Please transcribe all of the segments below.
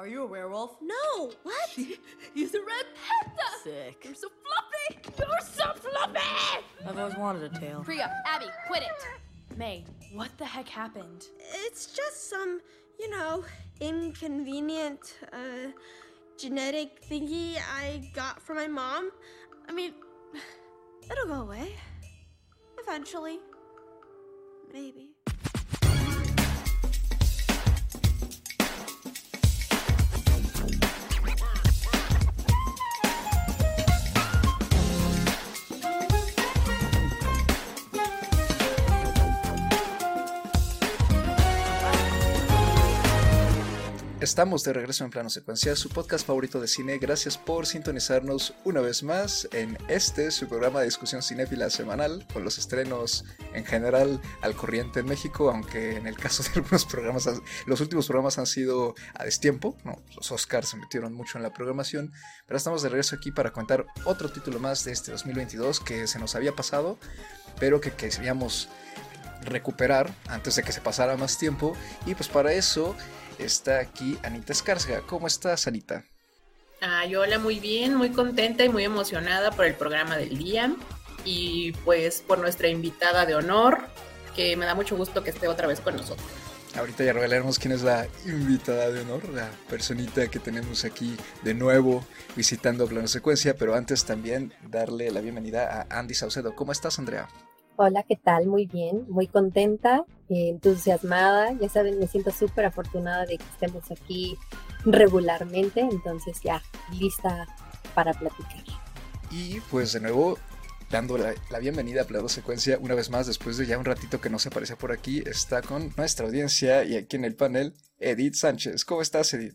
Are you a werewolf? No! What? He's a red panther! Sick. You're so fluffy! You're so fluffy! I've always wanted a tail. Priya, Abby, quit it. May, what the heck happened? It's just some, you know, inconvenient, uh, genetic thingy I got from my mom. I mean, it'll go away. Eventually. Maybe. Estamos de regreso en Plano Secuencia, su podcast favorito de cine. Gracias por sintonizarnos una vez más en este, su programa de discusión cinéfila semanal, con los estrenos en general al corriente en México, aunque en el caso de algunos programas, los últimos programas han sido a destiempo, no, los Oscars se metieron mucho en la programación, pero estamos de regreso aquí para contar otro título más de este 2022 que se nos había pasado, pero que queríamos recuperar antes de que se pasara más tiempo, y pues para eso está aquí Anita Escárcega. ¿Cómo estás, Anita? Ay, hola, muy bien, muy contenta y muy emocionada por el programa del día y pues por nuestra invitada de honor, que me da mucho gusto que esté otra vez con nosotros. Ahorita ya revelaremos quién es la invitada de honor, la personita que tenemos aquí de nuevo visitando Plano Secuencia, pero antes también darle la bienvenida a Andy Saucedo. ¿Cómo estás, Andrea? Hola, ¿qué tal? Muy bien, muy contenta, entusiasmada. Ya saben, me siento súper afortunada de que estemos aquí regularmente, entonces ya lista para platicar. Y pues de nuevo, dando la, bienvenida a Plano Secuencia una vez más, después de ya un ratito que no se aparece por aquí, está con nuestra audiencia y aquí en el panel, Edith Sánchez. ¿Cómo estás, Edith?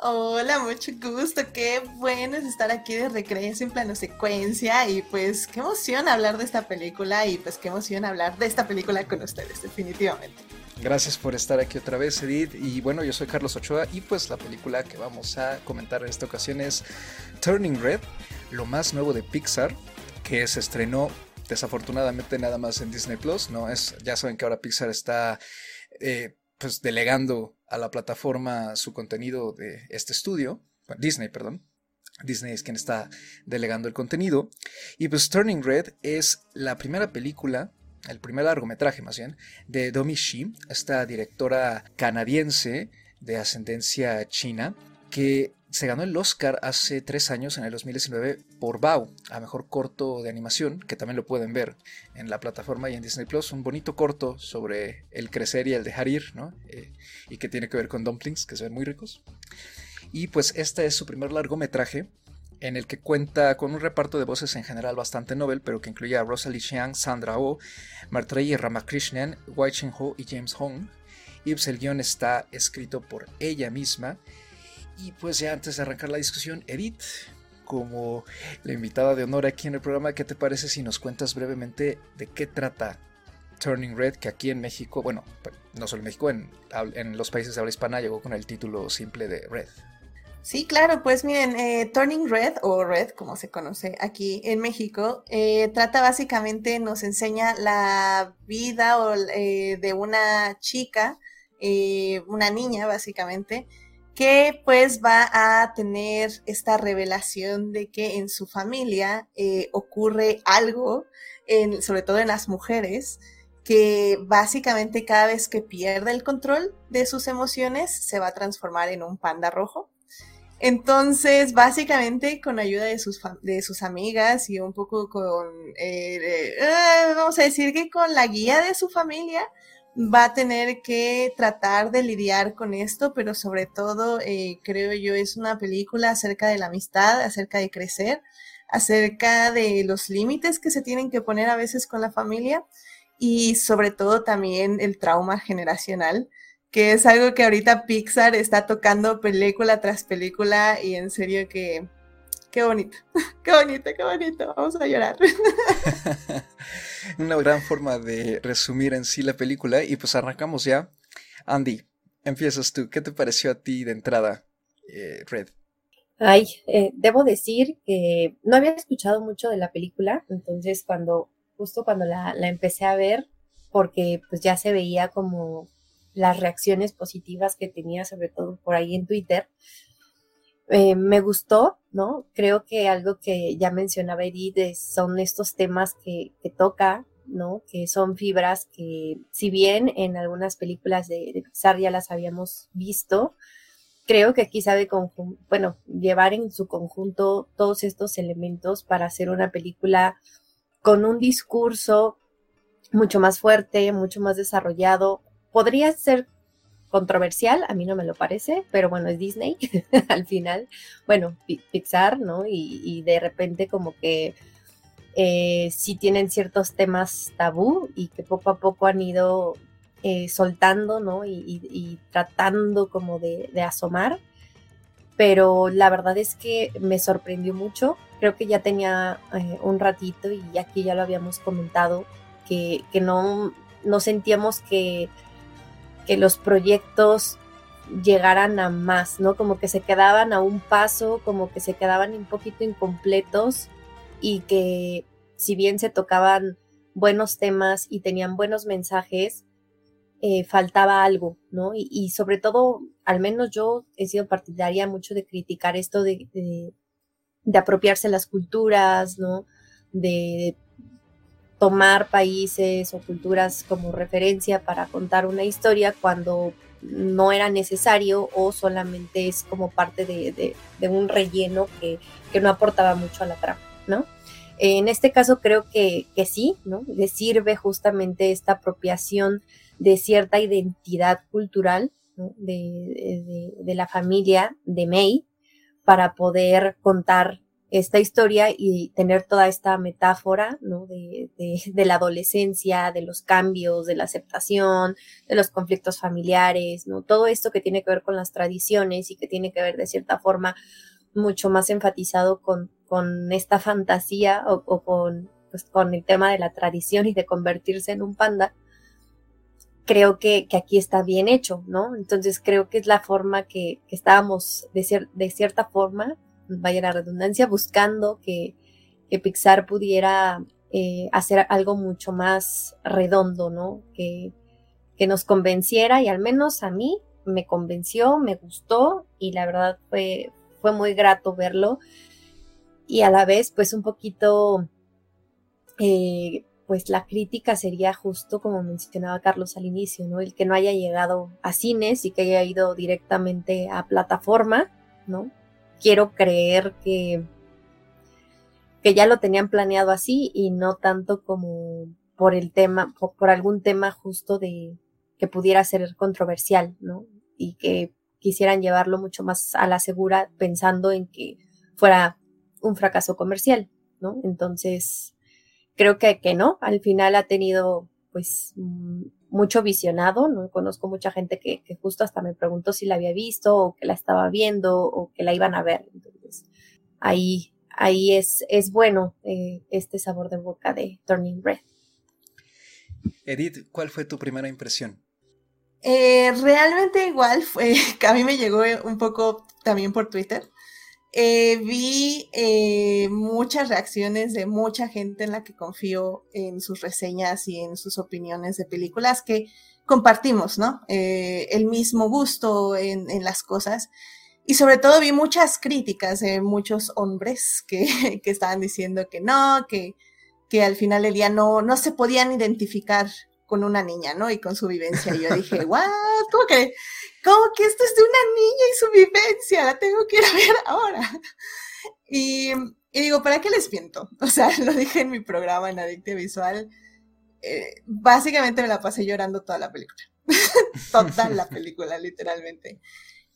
Hola, mucho gusto. Qué bueno es estar aquí de regreso en plano secuencia y pues qué emoción hablar de esta película y pues qué emoción hablar de esta película con ustedes, definitivamente. Gracias por estar aquí otra vez, Edith. Y bueno, yo soy Carlos Ochoa y pues la película que vamos a comentar en esta ocasión es Turning Red, lo más nuevo de Pixar, que se estrenó desafortunadamente nada más en Disney Plus. No es, ya saben que ahora Pixar está eh, pues delegando a la plataforma su contenido de este estudio, Disney, perdón. Disney es quien está delegando el contenido. Y pues Turning Red es la primera película, el primer largometraje más bien, de Domi Shi, esta directora canadiense de ascendencia china, que se ganó el Oscar hace tres años, en el 2019, por Bao, a mejor corto de animación, que también lo pueden ver en la plataforma y en Disney Plus. Un bonito corto sobre el crecer y el dejar ir, ¿no? Eh, y que tiene que ver con dumplings, que se ven muy ricos. Y pues este es su primer largometraje, en el que cuenta con un reparto de voces en general bastante novel, pero que incluye a Rosalie Chiang, Sandra Oh, Martreyi Ramakrishnan, Wai Ching Ho y James Hong. Y pues el guion está escrito por ella misma y pues ya antes de arrancar la discusión, Edith, como la invitada de honor aquí en el programa, ¿qué te parece si nos cuentas brevemente de qué trata Turning Red, que aquí en México, bueno, no solo en México, en, los países de habla hispana llegó con el título simple de Red? Sí, claro, pues miren, eh, Turning Red o Red, como se conoce aquí en México, eh, trata básicamente, nos enseña la vida eh, de una chica, una niña básicamente, que pues va a tener esta revelación de que en su familia eh, ocurre algo, sobre todo en las mujeres, que básicamente cada vez que pierde el control de sus emociones se va a transformar en un panda rojo. Entonces, básicamente, con ayuda de sus, de sus amigas y un poco con, eh, eh, vamos a decir que con la guía de su familia, va a tener que tratar de lidiar con esto, pero sobre todo eh, creo yo es una película acerca de la amistad, acerca de crecer, acerca de los límites que se tienen que poner a veces con la familia y sobre todo también el trauma generacional, que es algo que ahorita Pixar está tocando película tras película y en serio que qué bonito, qué bonito, qué bonito, vamos a llorar. Una gran forma de resumir en sí la película y pues arrancamos ya. Andy, empiezas tú, ¿qué te pareció a ti de entrada, eh, Red? Ay, eh, debo decir que no había escuchado mucho de la película, entonces cuando, justo cuando la, la empecé a ver, porque pues ya se veía como las reacciones positivas que tenía, sobre todo por ahí en Twitter. Eh, me gustó, ¿no? Creo que algo que ya mencionaba Edith son estos temas que, toca, ¿no? Que son fibras que, si bien en algunas películas de, de ya las habíamos visto, creo que aquí sabe, bueno, llevar en su conjunto todos estos elementos para hacer una película con un discurso mucho más fuerte, mucho más desarrollado. Podría ser controversial, a mí no me lo parece, pero bueno, es Disney al final, bueno, Pixar, ¿no? Y, de repente como que eh, sí tienen ciertos temas tabú y que poco a poco han ido eh, soltando, ¿no? Y, tratando como de, asomar, pero la verdad es que me sorprendió mucho, creo que ya tenía eh, un ratito y aquí ya lo habíamos comentado, que, que no, no sentíamos que que los proyectos llegaran a más, ¿no? Como que se quedaban a un paso, como que se quedaban un poquito incompletos y que si bien se tocaban buenos temas y tenían buenos mensajes, eh, faltaba algo, ¿no? Y, sobre todo, al menos yo he sido partidaria mucho de criticar esto de, de, de apropiarse las culturas, ¿no? De tomar países o culturas como referencia para contar una historia cuando no era necesario o solamente es como parte de, un relleno que, no aportaba mucho a la trama, ¿no? En este caso creo que, sí, ¿no? Le sirve justamente esta apropiación de cierta identidad cultural de, de, la familia de May para poder contar esta historia y tener toda esta metáfora ¿no? de, de, la adolescencia, de los cambios, de la aceptación, de los conflictos familiares, ¿no? todo esto que tiene que ver con las tradiciones y que tiene que ver de cierta forma mucho más enfatizado con, con esta fantasía o, con, pues, con el tema de la tradición y de convertirse en un panda, creo que, que, aquí está bien hecho, ¿no? Entonces creo que es la forma que, que estábamos de, de cierta forma vaya la redundancia, buscando que, Pixar pudiera eh, hacer algo mucho más redondo, ¿no? Que, que nos convenciera y al menos a mí me convenció, me gustó y la verdad fue, fue muy grato verlo y a la vez pues un poquito eh, pues la crítica sería justo como mencionaba Carlos al inicio, ¿no? El que no haya llegado a cines y que haya ido directamente a plataforma, ¿no? Quiero creer que, que ya lo tenían planeado así y no tanto como por el tema, por, algún tema justo de que pudiera ser controversial, ¿no? Y que quisieran llevarlo mucho más a la segura pensando en que fuera un fracaso comercial, ¿no? Entonces, creo que, que no, al final ha tenido pues mucho visionado, ¿no? Conozco mucha gente que, justo hasta me preguntó si la había visto o que la estaba viendo o que la iban a ver. Entonces, ahí, ahí es, es bueno eh, este sabor de boca de Turning Red. Edith, ¿cuál fue tu primera impresión? Eh, realmente igual fue, que a mí me llegó un poco también por Twitter. Eh, vi eh, muchas reacciones de mucha gente en la que confío en sus reseñas y en sus opiniones de películas que compartimos, ¿no? Eh, el mismo gusto en, las cosas. Y sobre todo vi muchas críticas de muchos hombres que, que estaban diciendo que no, que, que al final del día no, no se podían identificar con una niña, ¿no? Y con su vivencia. Y yo dije, ¿what? ¿Cómo que, ¿cómo que esto es de una niña y su vivencia? La tengo que ir a ver ahora. Y, digo, ¿para qué les miento? O sea, lo dije en mi programa en Adicte Visual. Eh, básicamente me la pasé llorando toda la película. toda la película, literalmente.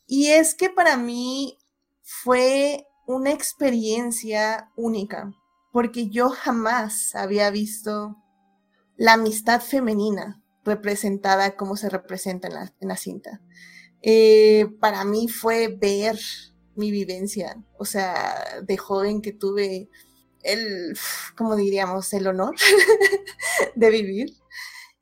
Y es que para mí fue una experiencia única, porque yo jamás había visto la amistad femenina representada como se representa en la, cinta. Eh, para mí fue ver mi vivencia, o sea, de joven que tuve el, como diríamos, el honor de vivir.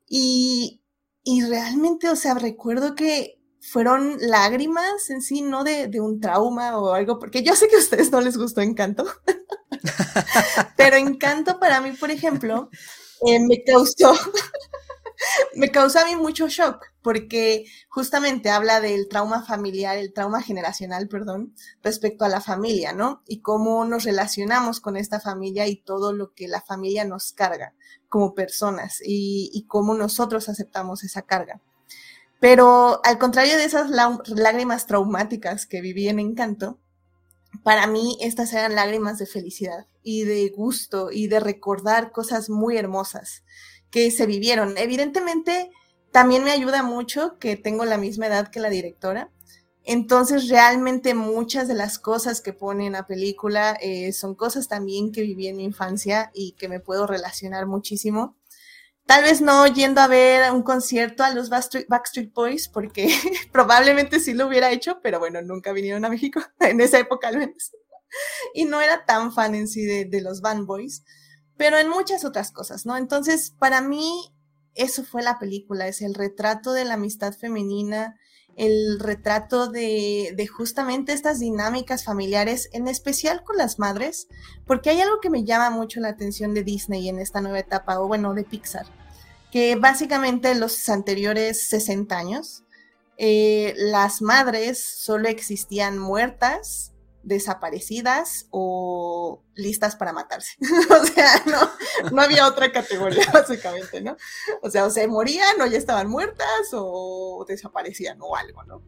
Y, y, realmente, o sea, recuerdo que fueron lágrimas en sí, no de, de, un trauma o algo, porque yo sé que a ustedes no les gustó Encanto, pero Encanto para mí, por ejemplo, eh, me causó, me causó a mí mucho shock porque justamente habla del trauma familiar, el trauma generacional, perdón, respecto a la familia, ¿no? Y cómo nos relacionamos con esta familia y todo lo que la familia nos carga como personas y, y cómo nosotros aceptamos esa carga. Pero al contrario de esas lágrimas traumáticas que viví en Encanto, para mí estas eran lágrimas de felicidad y de gusto y de recordar cosas muy hermosas que se vivieron. Evidentemente, también me ayuda mucho que tengo la misma edad que la directora. Entonces, realmente muchas de las cosas que pone en la película eh, son cosas también que viví en mi infancia y que me puedo relacionar muchísimo. Tal vez no yendo a ver un concierto a los Backstreet, Boys, porque probablemente sí lo hubiera hecho, pero bueno, nunca vinieron a México, en esa época al menos. Y no era tan fan en sí de, de los Band Boys, pero en muchas otras cosas, ¿no? Entonces, para mí, eso fue la película, es el retrato de la amistad femenina, el retrato de, justamente estas dinámicas familiares, en especial con las madres, porque hay algo que me llama mucho la atención de Disney en esta nueva etapa, o bueno, de Pixar, que básicamente en los anteriores 60 años, eh, las madres solo existían muertas desaparecidas o listas para matarse. o sea, no, no había otra categoría, básicamente, ¿no? O sea, o se morían o ya estaban muertas o desaparecían o algo, ¿no?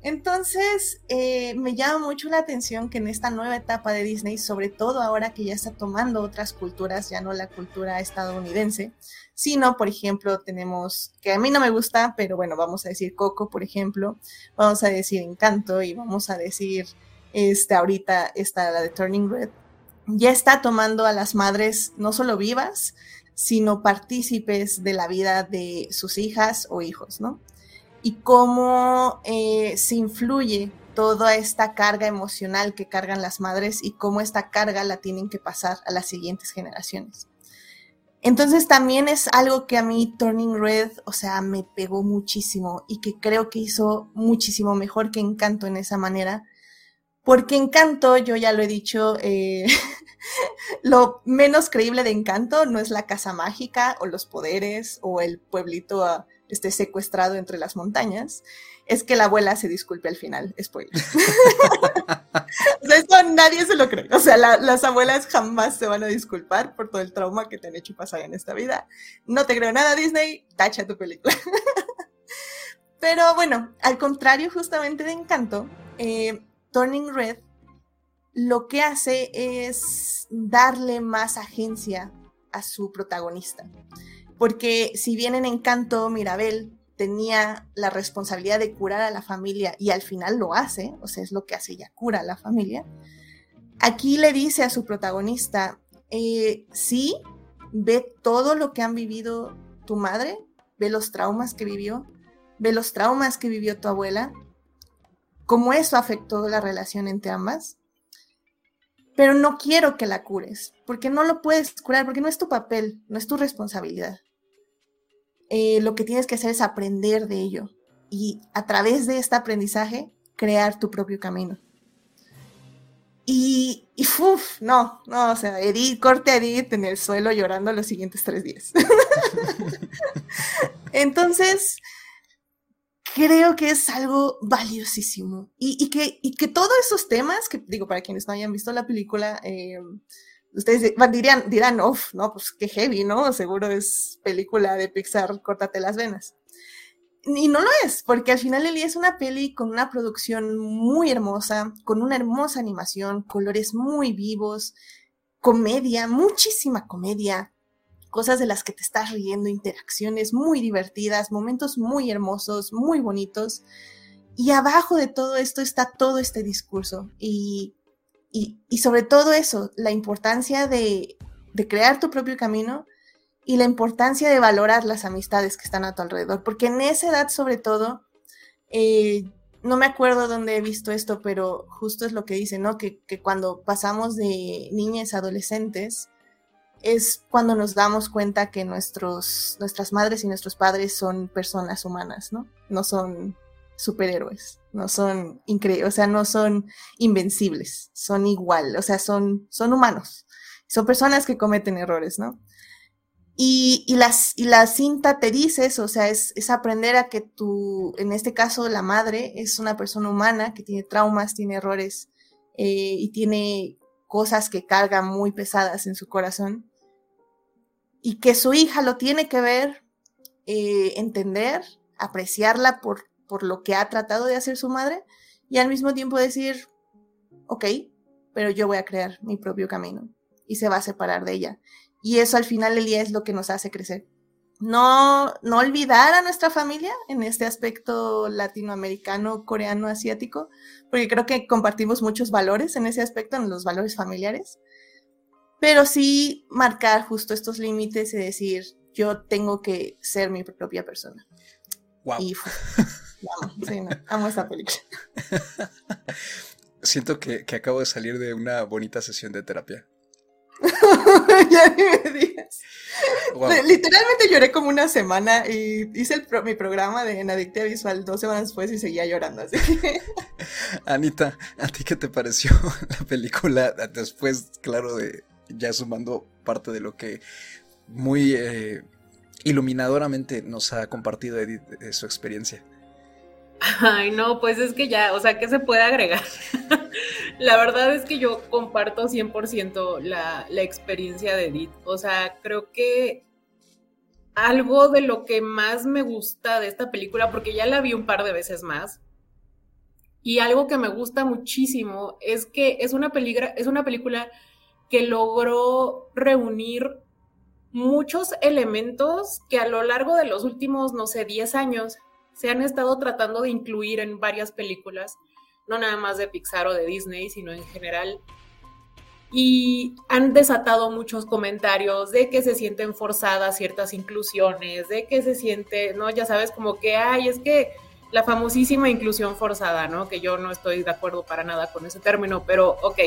Entonces, eh, me llama mucho la atención que en esta nueva etapa de Disney, sobre todo ahora que ya está tomando otras culturas, ya no la cultura estadounidense, sino, por ejemplo, tenemos, que a mí no me gusta, pero bueno, vamos a decir Coco, por ejemplo, vamos a decir Encanto y vamos a decir este, ahorita está la de Turning Red, ya está tomando a las madres no solo vivas, sino partícipes de la vida de sus hijas o hijos, ¿no? Y cómo eh, se influye toda esta carga emocional que cargan las madres y cómo esta carga la tienen que pasar a las siguientes generaciones. Entonces también es algo que a mí Turning Red, o sea, me pegó muchísimo y que creo que hizo muchísimo mejor que Encanto en esa manera, porque Encanto, yo ya lo he dicho, eh, lo menos creíble de Encanto no es la casa mágica o los poderes o el pueblito ah, este, secuestrado entre las montañas, es que la abuela se disculpe al final, spoiler. o sea, esto nadie se lo cree. O sea, las abuelas jamás se van a disculpar por todo el trauma que te han hecho pasar en esta vida. No te creo nada, Disney, tacha tu película. Pero bueno, al contrario justamente de Encanto, eh, Turning Red lo que hace es darle más agencia a su protagonista. Porque si bien en Encanto Mirabel tenía la responsabilidad de curar a la familia y al final lo hace, o sea, es lo que hace, ella cura a la familia, aquí le dice a su protagonista, eh, sí, ve todo lo que han vivido tu madre, ve los traumas que vivió, ve los traumas que vivió tu abuela, cómo eso afectó la relación entre ambas. Pero no quiero que la cures, porque no lo puedes curar, porque no es tu papel, no es tu responsabilidad. Eh, lo que tienes que hacer es aprender de ello y a través de este aprendizaje crear tu propio camino. Y, y no, no, o sea, Edith, corte a Edith en el suelo llorando los siguientes tres días. Entonces, creo que es algo valiosísimo. Y, que, que todos esos temas, que digo, para quienes no hayan visto la película, eh, ustedes dirán, dirán, uff, no, pues qué heavy, ¿no? Seguro es película de Pixar, córtate las venas. Y no lo es, porque al final Eli es una peli con una producción muy hermosa, con una hermosa animación, colores muy vivos, comedia, muchísima comedia, cosas de las que te estás riendo, interacciones muy divertidas, momentos muy hermosos, muy bonitos. Y abajo de todo esto está todo este discurso y, y, sobre todo eso, la importancia de, de, crear tu propio camino y la importancia de valorar las amistades que están a tu alrededor, porque en esa edad sobre todo, eh, no me acuerdo dónde he visto esto, pero justo es lo que dice, ¿no? Que, que cuando pasamos de niñas a adolescentes, es cuando nos damos cuenta que nuestros, nuestras madres y nuestros padres son personas humanas, ¿no? No son superhéroes, no son increíbles, o sea, no son invencibles, son igual, o sea, son, son humanos, son personas que cometen errores, ¿no? Y, y, las, y la cinta te dice eso, o sea, es, es aprender a que tú, en este caso la madre, es una persona humana que tiene traumas, tiene errores eh, y tiene cosas que cargan muy pesadas en su corazón. Y que su hija lo tiene que ver, eh, entender, apreciarla por, por lo que ha tratado de hacer su madre y al mismo tiempo decir, ok, pero yo voy a crear mi propio camino y se va a separar de ella. Y eso al final del día es lo que nos hace crecer. No, no olvidar a nuestra familia en este aspecto latinoamericano, coreano, asiático, porque creo que compartimos muchos valores en ese aspecto, en los valores familiares, pero sí marcar justo estos límites y decir, yo tengo que ser mi propia persona. Wow. Y amo, sí, no, amo esta película. Siento que, que acabo de salir de una bonita sesión de terapia. ya ni me digas. Wow. Literalmente lloré como una semana y hice el pro, mi programa de en Adictia Visual dos semanas después y seguía llorando. Así que... Anita, ¿a ti qué te pareció la película después, claro, de ya sumando parte de lo que muy eh, iluminadoramente nos ha compartido Edith de su experiencia? Ay, no, pues es que ya, o sea, ¿qué se puede agregar? la verdad es que yo comparto 100% la, la experiencia de Edith. O sea, creo que algo de lo que más me gusta de esta película, porque ya la vi un par de veces más, y algo que me gusta muchísimo es que es una, es una película que logró reunir muchos elementos que a lo largo de los últimos, no sé, 10 años se han estado tratando de incluir en varias películas, no nada más de Pixar o de Disney, sino en general. Y han desatado muchos comentarios de que se sienten forzadas ciertas inclusiones, de que se siente, ¿no? Ya sabes, como que, ay, es que la famosísima inclusión forzada, ¿no? Que yo no estoy de acuerdo para nada con ese término, pero ok.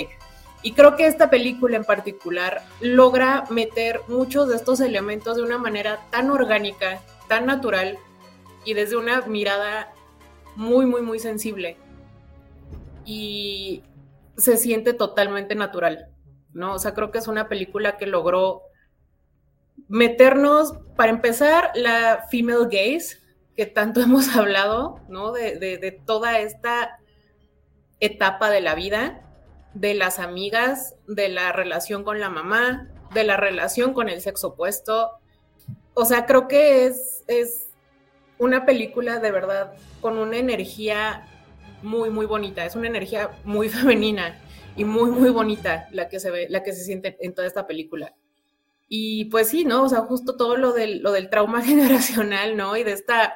Y creo que esta película en particular logra meter muchos de estos elementos de una manera tan orgánica, tan natural, y desde una mirada muy, muy, muy sensible. Y se siente totalmente natural, ¿no? O sea, creo que es una película que logró meternos, para empezar, la female gaze, que tanto hemos hablado, ¿no? De, de, de toda esta etapa de la vida, de las amigas, de la relación con la mamá, de la relación con el sexo opuesto. O sea, creo que es, es una película de verdad con una energía muy, muy bonita. Es una energía muy femenina y muy, muy bonita la que se ve, la que se siente en toda esta película. Y pues sí, ¿no? O sea, justo todo lo del, lo del trauma generacional, ¿no? Y de esta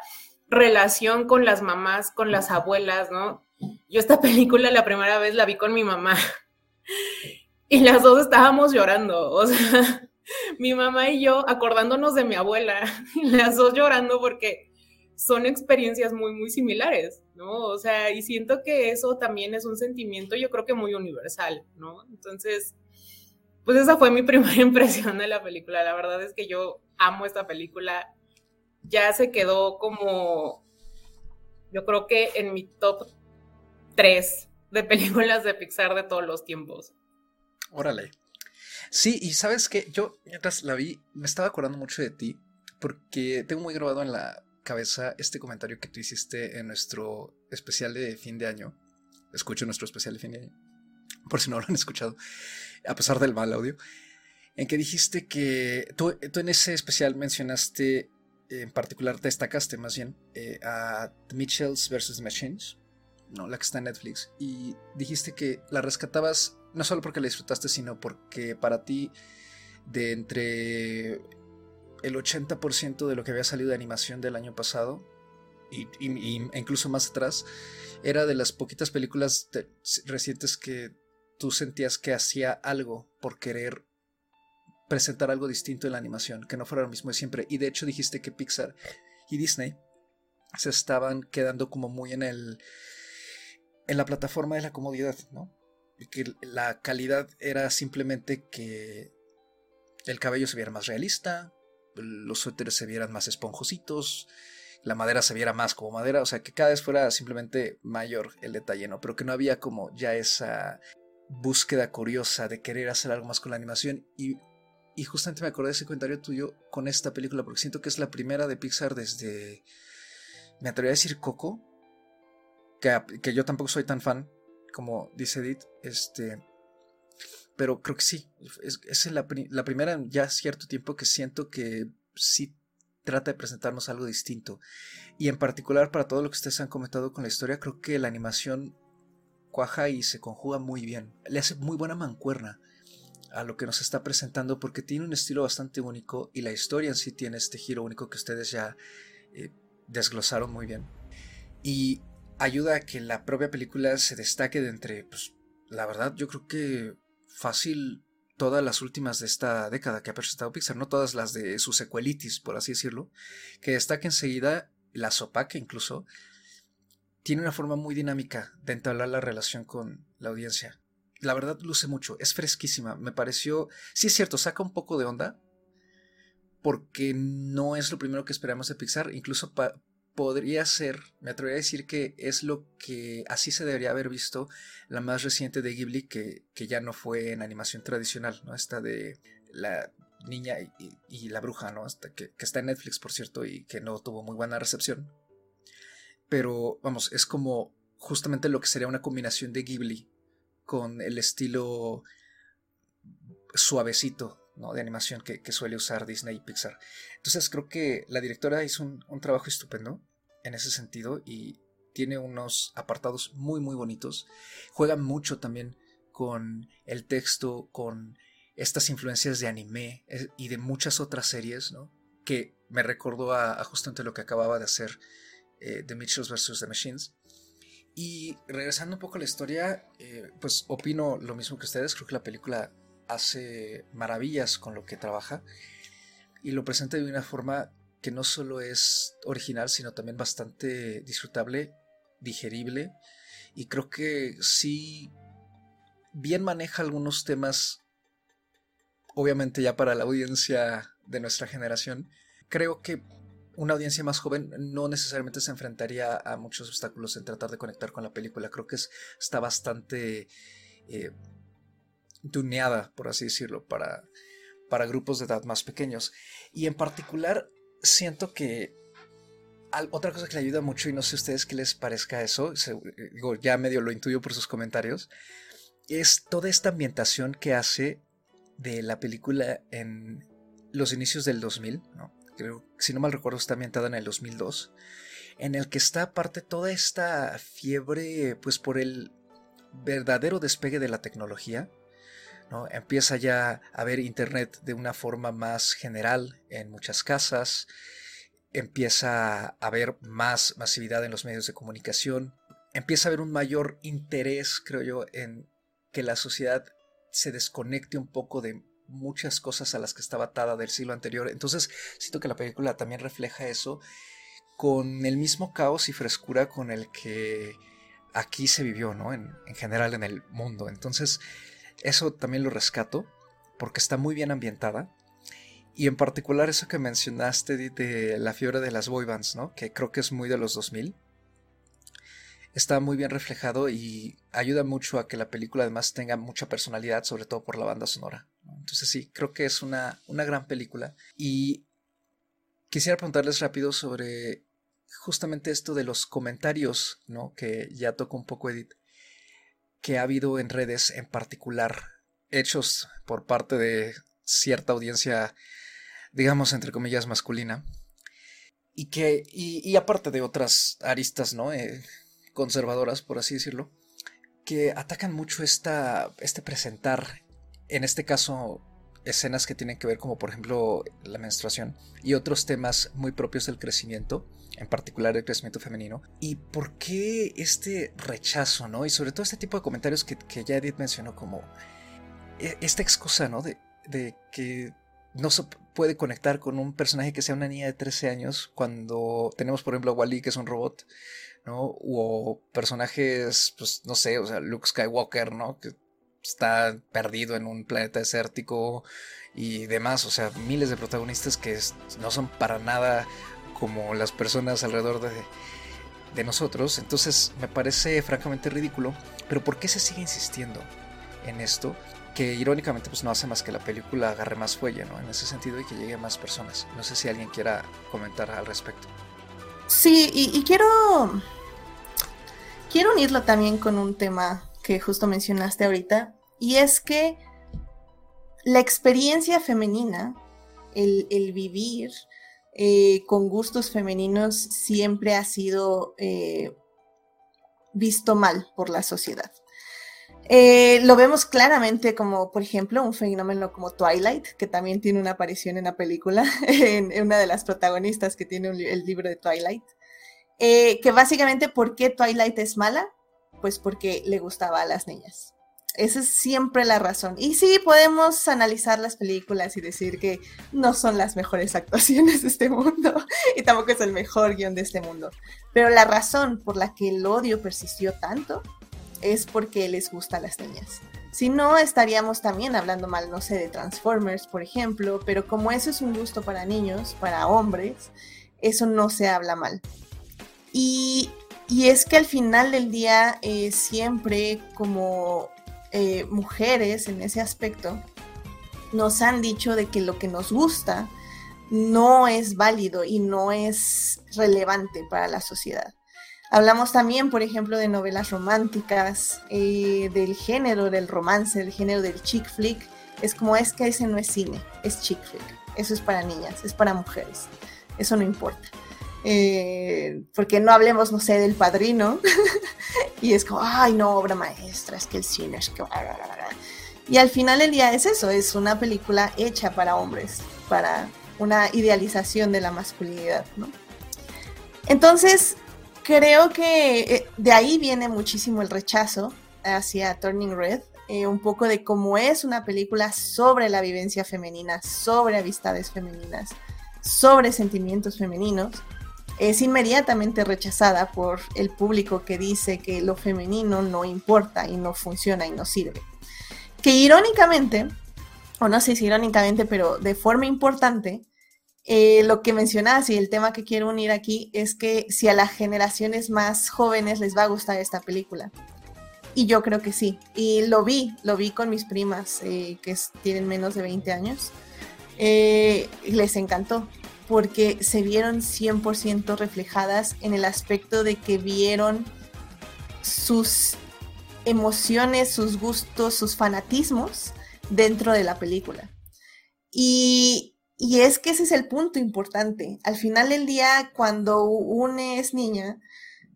relación con las mamás, con las abuelas, ¿no? Yo esta película la primera vez la vi con mi mamá y las dos estábamos llorando, o sea, mi mamá y yo acordándonos de mi abuela, y las dos llorando porque son experiencias muy, muy similares, ¿no? O sea, y siento que eso también es un sentimiento, yo creo que muy universal, ¿no? Entonces, pues esa fue mi primera impresión de la película. La verdad es que yo amo esta película. Ya se quedó como, yo creo que en mi top 3 de películas de Pixar de todos los tiempos. Órale. Sí, y sabes que yo mientras la vi me estaba acordando mucho de ti porque tengo muy grabado en la cabeza este comentario que tú hiciste en nuestro especial de fin de año. Escucho nuestro especial de fin de año, por si no lo han escuchado, a pesar del mal audio, en que dijiste que tú, en ese especial mencionaste, en particular destacaste más bien, eh, a Mitchells vs. Machines, no, la que está en Netflix, y dijiste que la rescatabas no solo porque la disfrutaste, sino porque para ti, de entre el 80% de lo que había salido de animación del año pasado, y, incluso más atrás, era de las poquitas películas recientes que tú sentías que hacía algo por querer presentar algo distinto en la animación, que no fuera lo mismo de siempre. Y de hecho dijiste que Pixar y Disney se estaban quedando como muy en el en la plataforma de la comodidad, ¿no? Que la calidad era simplemente que el cabello se viera más realista, los suéteres se vieran más esponjositos, la madera se viera más como madera, o sea, que cada vez fuera simplemente mayor el detalle, ¿no? Pero que no había como ya esa búsqueda curiosa de querer hacer algo más con la animación y, y justamente me acordé de ese comentario tuyo con esta película, porque siento que es la primera de Pixar desde, me atrevería a decir Coco, que, yo tampoco soy tan fan, como dice Edith, este, pero creo que sí, es, la, primera ya cierto tiempo que siento que sí trata de presentarnos algo distinto. Y en particular para todo lo que ustedes han comentado con la historia, creo que la animación cuaja y se conjuga muy bien. Le hace muy buena mancuerna a lo que nos está presentando porque tiene un estilo bastante único y la historia en sí tiene este giro único que ustedes ya eh, desglosaron muy bien. Y ayuda a que la propia película se destaque de entre, pues, la verdad, yo creo que fácil todas las últimas de esta década que ha presentado Pixar, no todas las de su secuelitis, por así decirlo, que destaque enseguida la sopaca incluso, tiene una forma muy dinámica de entablar la relación con la audiencia. La verdad luce mucho, es fresquísima, me pareció, sí es cierto, saca un poco de onda, porque no es lo primero que esperamos de Pixar, incluso podría ser, me atrevería a decir que es lo que así se debería haber visto la más reciente de Ghibli, que, que ya no fue en animación tradicional, ¿no? Esta de la niña y, la bruja, ¿no? Hasta que, que, está en Netflix, por cierto, y que no tuvo muy buena recepción. Pero, vamos, es como justamente lo que sería una combinación de Ghibli con el estilo suavecito de animación que, suele usar Disney y Pixar. Entonces creo que la directora hizo un, trabajo estupendo en ese sentido y tiene unos apartados muy muy bonitos. Juega mucho también con el texto, con estas influencias de anime eh, y de muchas otras series, ¿no? Que me recordó a, justamente lo que acababa de hacer eh, The Mitchells vs. The Machines. Y regresando un poco a la historia, eh, pues opino lo mismo que ustedes. Creo que la película hace maravillas con lo que trabaja y lo presenta de una forma que no solo es original, sino también bastante disfrutable, digerible y creo que sí bien maneja algunos temas, obviamente ya para la audiencia de nuestra generación. Creo que una audiencia más joven no necesariamente se enfrentaría a muchos obstáculos en tratar de conectar con la película. Creo que está bastante eh, tuneada, por así decirlo, para, para grupos de edad más pequeños. Y en particular, siento que otra cosa que le ayuda mucho, y no sé ustedes qué les parezca eso, ya medio lo intuyo por sus comentarios, es toda esta ambientación que hace de la película en los inicios del 2000, ¿no? creo, si no mal recuerdo, está ambientada en el 2002, en el que está aparte toda esta fiebre, pues por el verdadero despegue de la tecnología, Empieza ya a ver Internet de una forma más general en muchas casas, empieza a haber más masividad en los medios de comunicación, empieza a haber un mayor interés, creo yo, en que la sociedad se desconecte un poco de muchas cosas a las que estaba atada del siglo anterior. Entonces, siento que la película también refleja eso con el mismo caos y frescura con el que aquí se vivió, ¿no? En general en el mundo. Entonces, eso también lo rescato porque está muy bien ambientada. Y en particular eso que mencionaste de, la fiebre de las boybands, ¿no? Que creo que es muy de los 2000. Está muy bien reflejado y ayuda mucho a que la película además tenga mucha personalidad, sobre todo por la banda sonora. Entonces sí, creo que es una, una gran película. Y quisiera preguntarles rápido sobre justamente esto de los comentarios, ¿no? Que ya tocó un poco Edith que ha habido en redes en particular, hechos por parte de cierta audiencia, digamos, entre comillas, masculina, y que, y, aparte de otras aristas, ¿no? Eh, conservadoras, por así decirlo, que atacan mucho esta, este presentar, en este caso, escenas que tienen que ver como por ejemplo la menstruación y otros temas muy propios del crecimiento, en particular el crecimiento femenino. ¿Y por qué este rechazo, no? Y sobre todo este tipo de comentarios que, ya Edith mencionó como e, esta excusa, ¿no? De, de que no se puede conectar con un personaje que sea una niña de 13 años cuando tenemos por ejemplo a Wally que es un robot, ¿no? O personajes, pues no sé, o sea, Luke Skywalker, ¿no? Que está perdido en un planeta desértico y demás, o sea, miles de protagonistas que no son para nada como las personas alrededor de, de nosotros, entonces me parece francamente ridículo, pero ¿por qué se sigue insistiendo en esto? que irónicamente pues no hace más que la película agarre más fuelle, ¿no? En ese sentido y que llegue a más personas. No sé si alguien quiera comentar al respecto. Sí, y, quiero, quiero unirlo también con un tema que justo mencionaste ahorita, y es que la experiencia femenina, el, vivir eh, con gustos femeninos siempre ha sido eh, visto mal por la sociedad. Eh, lo vemos claramente como, por ejemplo, un fenómeno como Twilight, que también tiene una aparición en la película, en, una de las protagonistas que tiene el libro de Twilight. Que básicamente, ¿por qué Twilight es mala? Pues porque le gustaba a las niñas. Esa es siempre la razón. Y sí, podemos analizar las películas y decir que no son las mejores actuaciones de este mundo y tampoco es el mejor guion de este mundo. Pero la razón por la que el odio persistió tanto es porque les gusta a las niñas. Si no, estaríamos también hablando mal, no sé, de Transformers, por ejemplo, pero como eso es un gusto para niños, para hombres, eso no se habla mal. Y, es que al final del día, eh, siempre como eh, mujeres en ese aspecto, nos han dicho de que lo que nos gusta no es válido y no es relevante para la sociedad. Hablamos también, por ejemplo, de novelas románticas, eh, del género del romance, del género del chick flick. Es como es que ese no es cine, es chick flick. Eso es para niñas, es para mujeres. Eso no importa. Eh, porque no hablemos, no sé, del padrino. y es como, ay, no, obra maestra, es que el cine es que... Y al final el día es eso, es una película hecha para hombres, para una idealización de la masculinidad, ¿no? Entonces, creo que eh, de ahí viene muchísimo el rechazo hacia Turning Red, eh, un poco de cómo es una película sobre la vivencia femenina, sobre amistades femeninas, sobre sentimientos femeninos. Es inmediatamente rechazada por el público que dice que lo femenino no importa y no funciona y no sirve. Que irónicamente, o no sé si irónicamente, pero de forma importante, eh, lo que mencionabas y el tema que quiero unir aquí es que si a las generaciones más jóvenes les va a gustar esta película. Y yo creo que sí. Y lo vi, lo vi con mis primas eh, que tienen menos de 20 años. Eh, les encantó porque se vieron 100% reflejadas en el aspecto de que vieron sus emociones, sus gustos, sus fanatismos dentro de la película. Y, y es que ese es el punto importante. Al final del día, cuando uno es niña,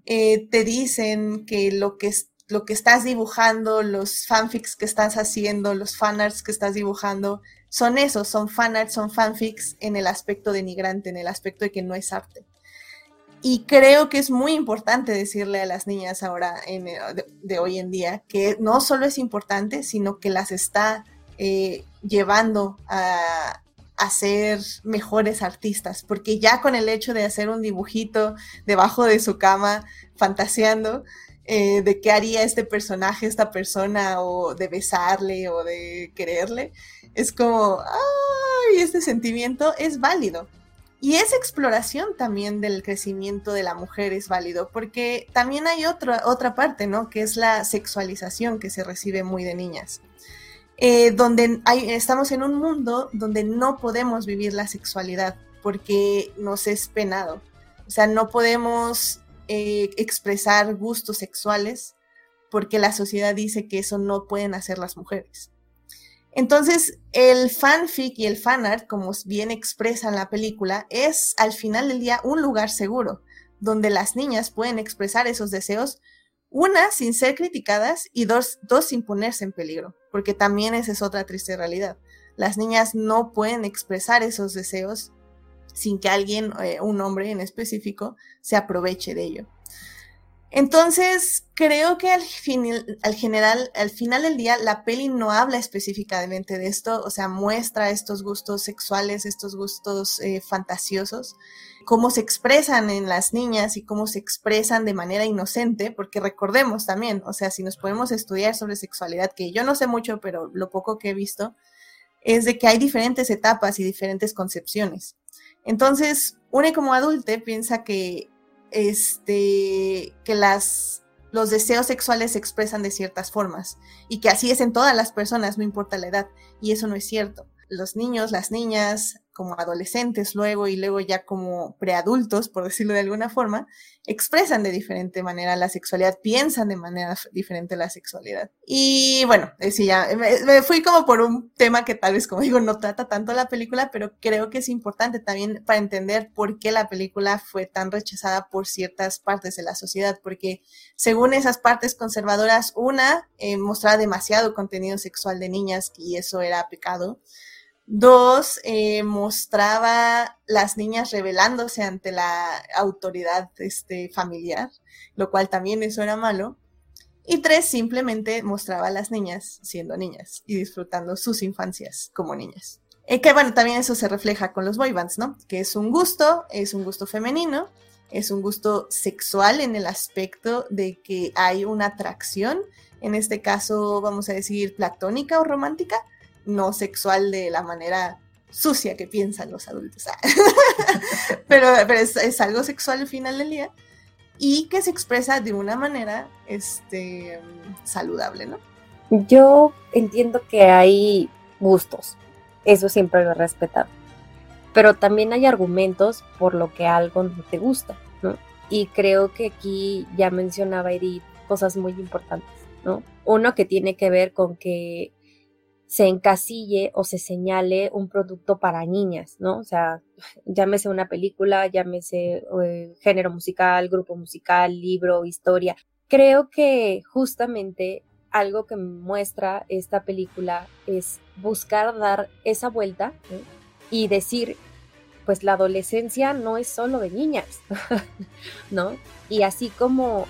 eh, te dicen que lo que, lo que estás dibujando, los fanfics que estás haciendo, los fanarts que estás dibujando, son esos, son fanarts, son fanfics en el aspecto denigrante, en el aspecto de que no es arte. Y creo que es muy importante decirle a las niñas ahora eh, de, hoy en día que no solo es importante, sino que las está eh, llevando a, a ser mejores artistas, porque ya con el hecho de hacer un dibujito debajo de su cama, fantaseando eh, de qué haría este personaje, esta persona, o de besarle o de quererle, es como, ay, este sentimiento es válido. Y esa exploración también del crecimiento de la mujer es válido, porque también hay otra, otra parte, ¿no? Que es la sexualización que se recibe muy de niñas. Eh, donde estamos en un mundo donde no podemos vivir la sexualidad porque nos es penado. O sea, no podemos eh, expresar gustos sexuales porque la sociedad dice que eso no pueden hacer las mujeres. Entonces, el fanfic y el fanart, como bien expresa en la película, es al final del día un lugar seguro, donde las niñas pueden expresar esos deseos una, sin ser criticadas y dos, dos, sin ponerse en peligro, porque también esa es otra triste realidad. Las niñas no pueden expresar esos deseos sin que alguien, eh, un hombre en específico, se aproveche de ello. Entonces, creo que al, al, general, al final del día, la peli no habla específicamente de esto, o sea, muestra estos gustos sexuales, estos gustos eh, fantasiosos, cómo se expresan en las niñas y cómo se expresan de manera inocente, porque recordemos también, o sea, si nos podemos estudiar sobre sexualidad, que yo no sé mucho, pero lo poco que he visto, es de que hay diferentes etapas y diferentes concepciones. Entonces, uno como adulte piensa que este, que las, los deseos sexuales se expresan de ciertas formas y que así es en todas las personas, no importa la edad, y eso no es cierto. Los niños, las niñas, como adolescentes luego y luego ya como preadultos, por decirlo de alguna forma, expresan de diferente manera la sexualidad, piensan de manera diferente la sexualidad. Y bueno, sí, ya me, fui como por un tema que tal vez, como digo, no trata tanto la película, pero creo que es importante también para entender por qué la película fue tan rechazada por ciertas partes de la sociedad, porque según esas partes conservadoras, una eh, mostraba demasiado contenido sexual de niñas y eso era pecado. Dos, eh, mostraba las niñas rebelándose ante la autoridad este, familiar, lo cual también eso era malo. Y tres, simplemente mostraba a las niñas siendo niñas y disfrutando sus infancias como niñas. Eh, que bueno, también eso se refleja con los boybands, ¿no? Que es un gusto, es un gusto femenino, es un gusto sexual en el aspecto de que hay una atracción, en este caso vamos a decir platónica o romántica, no sexual de la manera sucia que piensan los adultos. pero, es, algo sexual al final del día y que se expresa de una manera este, saludable, ¿no? Yo entiendo que hay gustos, eso siempre lo he respetado, pero también hay argumentos por lo que algo no te gusta, ¿no? Y creo que aquí ya mencionaba Edith cosas muy importantes, ¿no? Uno que tiene que ver con que se encasille o se señale un producto para niñas, ¿no? O sea, llámese una película, llámese eh, género musical, grupo musical, libro, historia. Creo que justamente algo que muestra esta película es buscar dar esa vuelta y decir, pues la adolescencia no es solo de niñas, ¿no? Y así como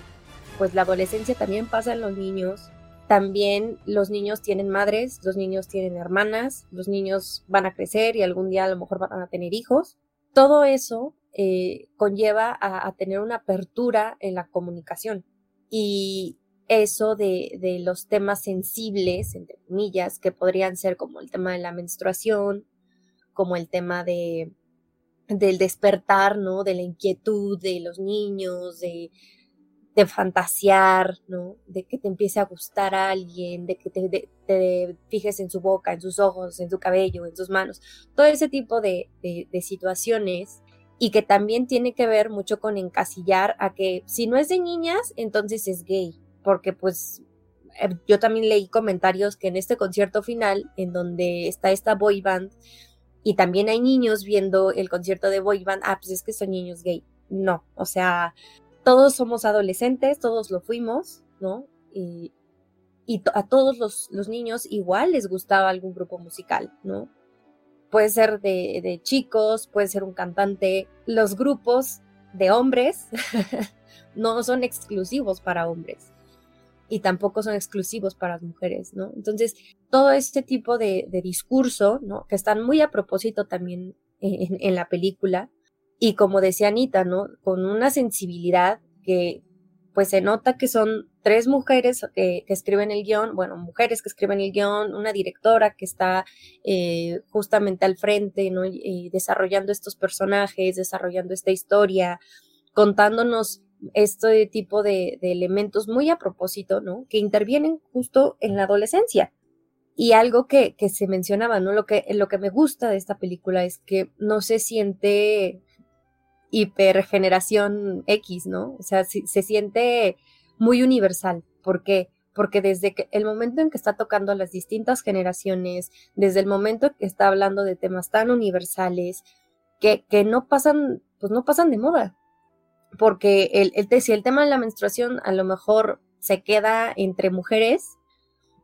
pues la adolescencia también pasa en los niños, también los niños tienen madres, los niños tienen hermanas, los niños van a crecer y algún día a lo mejor van a tener hijos. Todo eso eh, conlleva a, tener una apertura en la comunicación. Y eso de, de, los temas sensibles, entre comillas, que podrían ser como el tema de la menstruación, como el tema de, del despertar, ¿no? De la inquietud de los niños, de, de fantasear, ¿no? De que te empiece a gustar a alguien, de que te, fijes en su boca, en sus ojos, en su cabello, en sus manos, todo ese tipo de, de, situaciones y que también tiene que ver mucho con encasillar a que si no es de niñas, entonces es gay, porque pues eh, yo también leí comentarios que en este concierto final, en donde está esta boy band, y también hay niños viendo el concierto de boy band, ah, pues es que son niños gay. No, o sea, todos somos adolescentes, todos lo fuimos, ¿no? Y, a todos los, niños igual les gustaba algún grupo musical, ¿no? Puede ser de, chicos, puede ser un cantante. Los grupos de hombres no son exclusivos para hombres y tampoco son exclusivos para las mujeres, ¿no? Entonces, todo este tipo de, discurso, ¿no? Que están muy a propósito también en, la película, y como decía Anita, ¿no? Con una sensibilidad que pues se nota que son tres mujeres que, escriben el guion, bueno, mujeres que escriben el guion, una directora que está eh, justamente al frente, ¿no? Y desarrollando estos personajes, desarrollando esta historia, contándonos este tipo de, elementos muy a propósito, ¿no? Que intervienen justo en la adolescencia. Y algo que, que se mencionaba, ¿no? Lo que, lo que me gusta de esta película es que no se siente hipergeneración X, ¿no? O sea, se, siente muy universal. ¿Por qué? Porque desde el momento en que está tocando a las distintas generaciones, desde el momento que está hablando de temas tan universales, que, que no pasan, pues no pasan de moda. Porque el, el, si el tema de la menstruación a lo mejor se queda entre mujeres,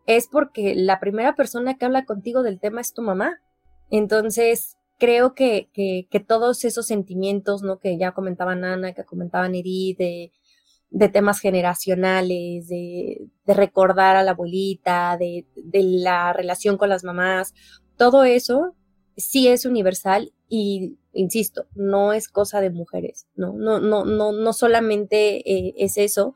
es porque la primera persona que habla contigo del tema es tu mamá. Entonces, creo que, que, todos esos sentimientos, ¿no? Que ya comentaban Ana, que comentaban Edith, de, de temas generacionales, de, de, recordar a la abuelita, de, de, la relación con las mamás, todo eso sí es universal y, insisto, no es cosa de mujeres, ¿no? No, no, no, no solamente eh, es eso.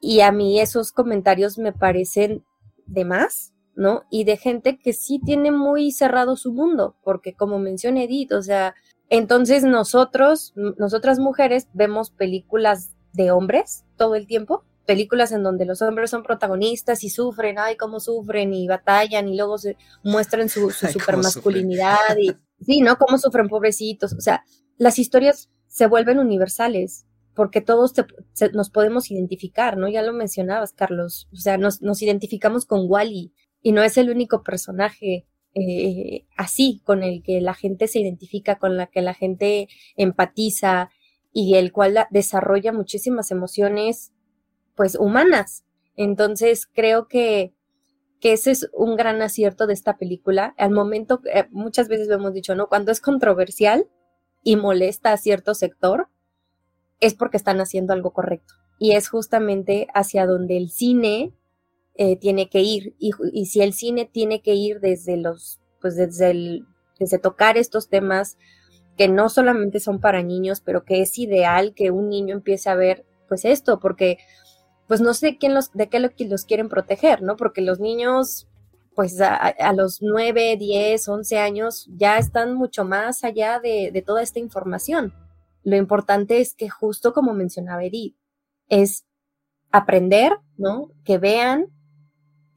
Y a mí esos comentarios me parecen de más, ¿no? Y de gente que sí tiene muy cerrado su mundo, porque como menciona Edith, o sea, entonces nosotros, nosotras mujeres, vemos películas de hombres todo el tiempo, películas en donde los hombres son protagonistas y sufren, ay, cómo sufren y batallan y luego se muestran su, su Ay, supermasculinidad y sí, ¿no? Cómo sufren pobrecitos. O sea, las historias se vuelven universales porque todos te- se- nos podemos identificar, ¿no? Ya lo mencionabas, Carlos. O sea, nos, nos identificamos con Wally y no es el único personaje eh, así con el que la gente se identifica, con la que la gente empatiza y el cual la- desarrolla muchísimas emociones, pues, humanas. Entonces, creo que, que ese es un gran acierto de esta película. Al momento, eh, muchas veces lo hemos dicho, ¿no? Cuando es controversial y molesta a cierto sector, es porque están haciendo algo correcto. Y es justamente hacia donde el cine eh, tiene que ir. Y, si el cine tiene que ir desde los, pues desde el, desde tocar estos temas que no solamente son para niños, pero que es ideal que un niño empiece a ver, pues esto, porque pues no sé quién los, de qué los quieren proteger, ¿no? Porque los niños, pues a, a los 9, 10, 11 años ya están mucho más allá de, de toda esta información. Lo importante es que justo como mencionaba Edith, es aprender, ¿no? Que vean,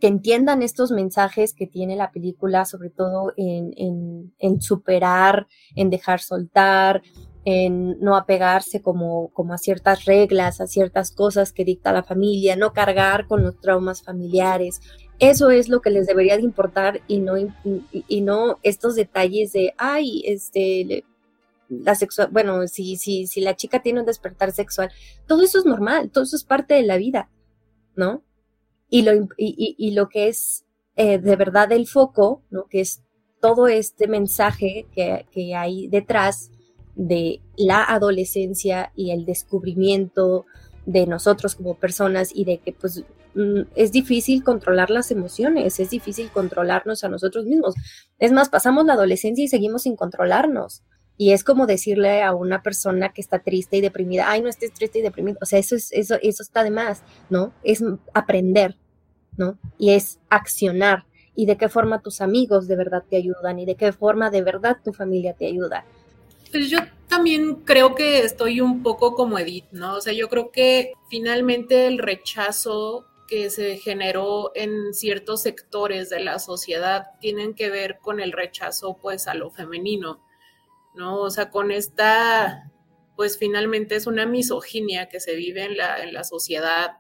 entiendan estos mensajes que tiene la película, sobre todo en, superar, en dejar soltar, en no apegarse como, a ciertas reglas, a ciertas cosas que dicta la familia, no cargar con los traumas familiares. Eso es lo que les debería de importar y no, estos detalles de, ay, este, la sexual, bueno, si, si, si la chica tiene un despertar sexual, todo eso es normal, todo eso es parte de la vida, ¿no? Y lo, y- y lo que es eh, de verdad el foco, ¿no? Que es todo este mensaje que, que hay detrás de la adolescencia y el descubrimiento de nosotros como personas y de que pues mm, es difícil controlar las emociones, es difícil controlarnos a nosotros mismos. Es más, pasamos la adolescencia y seguimos sin controlarnos. Y es como decirle a una persona que está triste y deprimida, ay, no estés triste y deprimido. O sea, eso, es, eso, eso está de más, ¿no? Es aprender, ¿no? Y es accionar. Y de qué forma tus amigos de verdad te ayudan y de qué forma de verdad tu familia te ayuda. Pues yo también creo que estoy un poco como Edith, ¿no? O sea, yo creo que finalmente el rechazo que se generó en ciertos sectores de la sociedad tienen que ver con el rechazo pues a lo femenino, ¿no? O sea, con esta, pues finalmente es una misoginia que se vive en la, en la sociedad,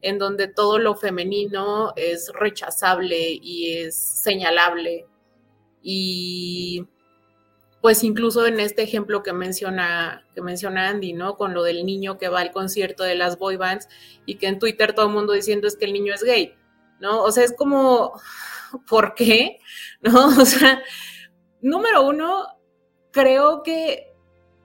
en donde todo lo femenino es rechazable y es señalable. Y pues incluso en este ejemplo que menciona, que menciona Andy, ¿no? Con lo del niño que va al concierto de las boy bands y que en Twitter todo el mundo diciendo es que el niño es gay, ¿no? O sea, es como, ¿por qué? ¿No? O sea, número uno, creo que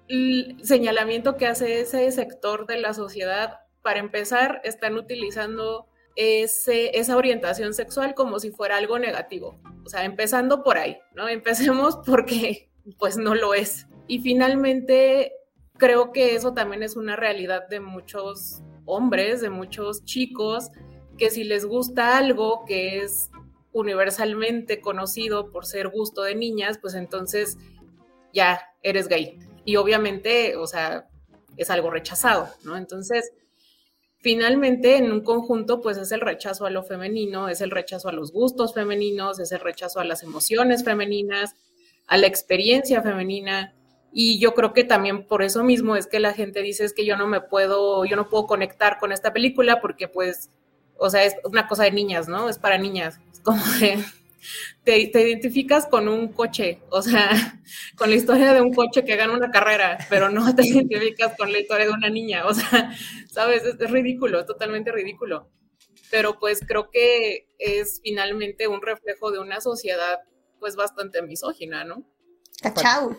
el señalamiento que hace ese sector de la sociedad, para empezar, están utilizando ese, esa orientación sexual como si fuera algo negativo. O sea, empezando por ahí, ¿no? Empecemos porque pues no lo es. Y finalmente, creo que eso también es una realidad de muchos hombres, de muchos chicos, que si les gusta algo que es universalmente conocido por ser gusto de niñas, pues entonces ya eres gay. Y obviamente, o sea, es algo rechazado, ¿no? Entonces, finalmente en un conjunto pues es el rechazo a lo femenino, es el rechazo a los gustos femeninos, es el rechazo a las emociones femeninas, a la experiencia femenina y yo creo que también por eso mismo es que la gente dice es que yo no me puedo, yo no puedo conectar con esta película porque pues, o sea, es una cosa de niñas, ¿no? Es para niñas, es como de, te, te, identificas con un coche, o sea, con la historia de un coche que gana una carrera, pero no te identificas con la historia de una niña, o sea, sabes, es, es ridículo, es totalmente ridículo. Pero pues creo que es finalmente un reflejo de una sociedad pues bastante misógina, ¿no? Cachau.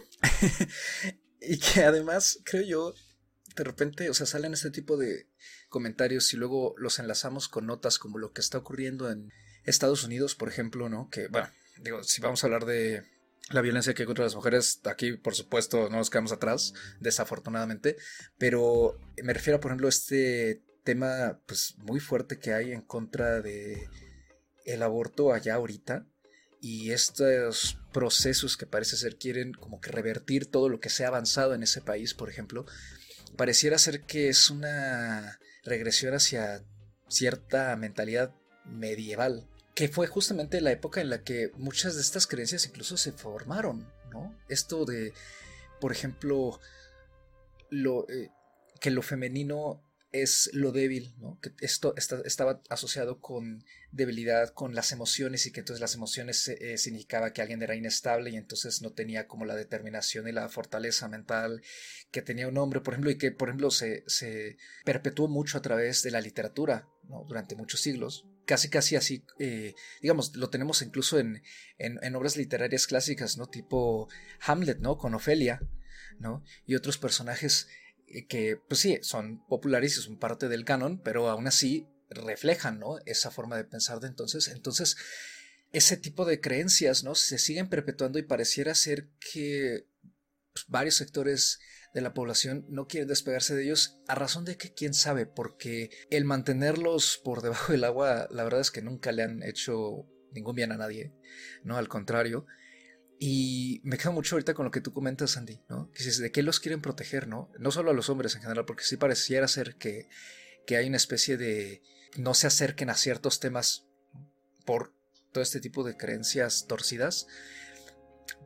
y que además, creo yo, de repente, o sea, salen este tipo de comentarios y luego los enlazamos con notas como lo que está ocurriendo en Estados Unidos, por ejemplo, ¿no? Que, bueno, digo, si vamos a hablar de la violencia que hay contra las mujeres, aquí, por supuesto, no nos quedamos atrás, desafortunadamente, pero me refiero, por ejemplo, a este tema, pues, muy fuerte que hay en contra de el aborto allá ahorita, y estos procesos que parece ser quieren como que revertir todo lo que se ha avanzado en ese país, por ejemplo, pareciera ser que es una regresión hacia cierta mentalidad medieval, que fue justamente la época en la que muchas de estas creencias incluso se formaron, ¿no? Esto de, por ejemplo, lo, eh, que lo femenino es lo débil, ¿no? Que esto estaba asociado con debilidad, con las emociones y que entonces las emociones eh, significaba que alguien era inestable y entonces no tenía como la determinación y la fortaleza mental que tenía un hombre, por ejemplo, y que por ejemplo se, se perpetuó mucho a través de la literatura, ¿no? Durante muchos siglos. Casi, casi así, eh, digamos, lo tenemos incluso en, en, obras literarias clásicas, ¿no? Tipo Hamlet, ¿no? Con Ofelia, ¿no? Y otros personajes eh, que pues sí, son populares y son parte del canon, pero aún así reflejan, ¿no? Esa forma de pensar de entonces. Entonces, ese tipo de creencias, ¿no? Se siguen perpetuando y pareciera ser que pues, varios sectores de la población no quieren despegarse de ellos a razón de que quién sabe, porque el mantenerlos por debajo del agua, la verdad es que nunca le han hecho ningún bien a nadie, ¿no? Al contrario, y me quedo mucho ahorita con lo que tú comentas, Andy, ¿no? Que dices, ¿de qué los quieren proteger, no? No solo a los hombres en general, porque sí pareciera ser que, que hay una especie de... no se acerquen a ciertos temas por todo este tipo de creencias torcidas.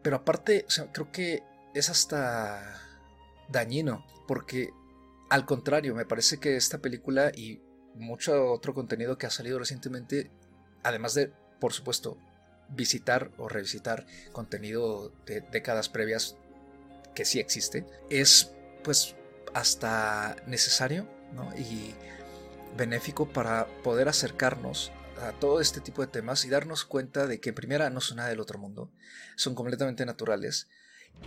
Pero aparte, creo que es hasta dañino, porque al contrario, me parece que esta película y mucho otro contenido que ha salido recientemente, además de, por supuesto, visitar o revisitar contenido de décadas previas que sí existe, es pues hasta necesario y benéfico para poder acercarnos a todo este tipo de temas y darnos cuenta de que en primera no son nada del otro mundo, son completamente naturales,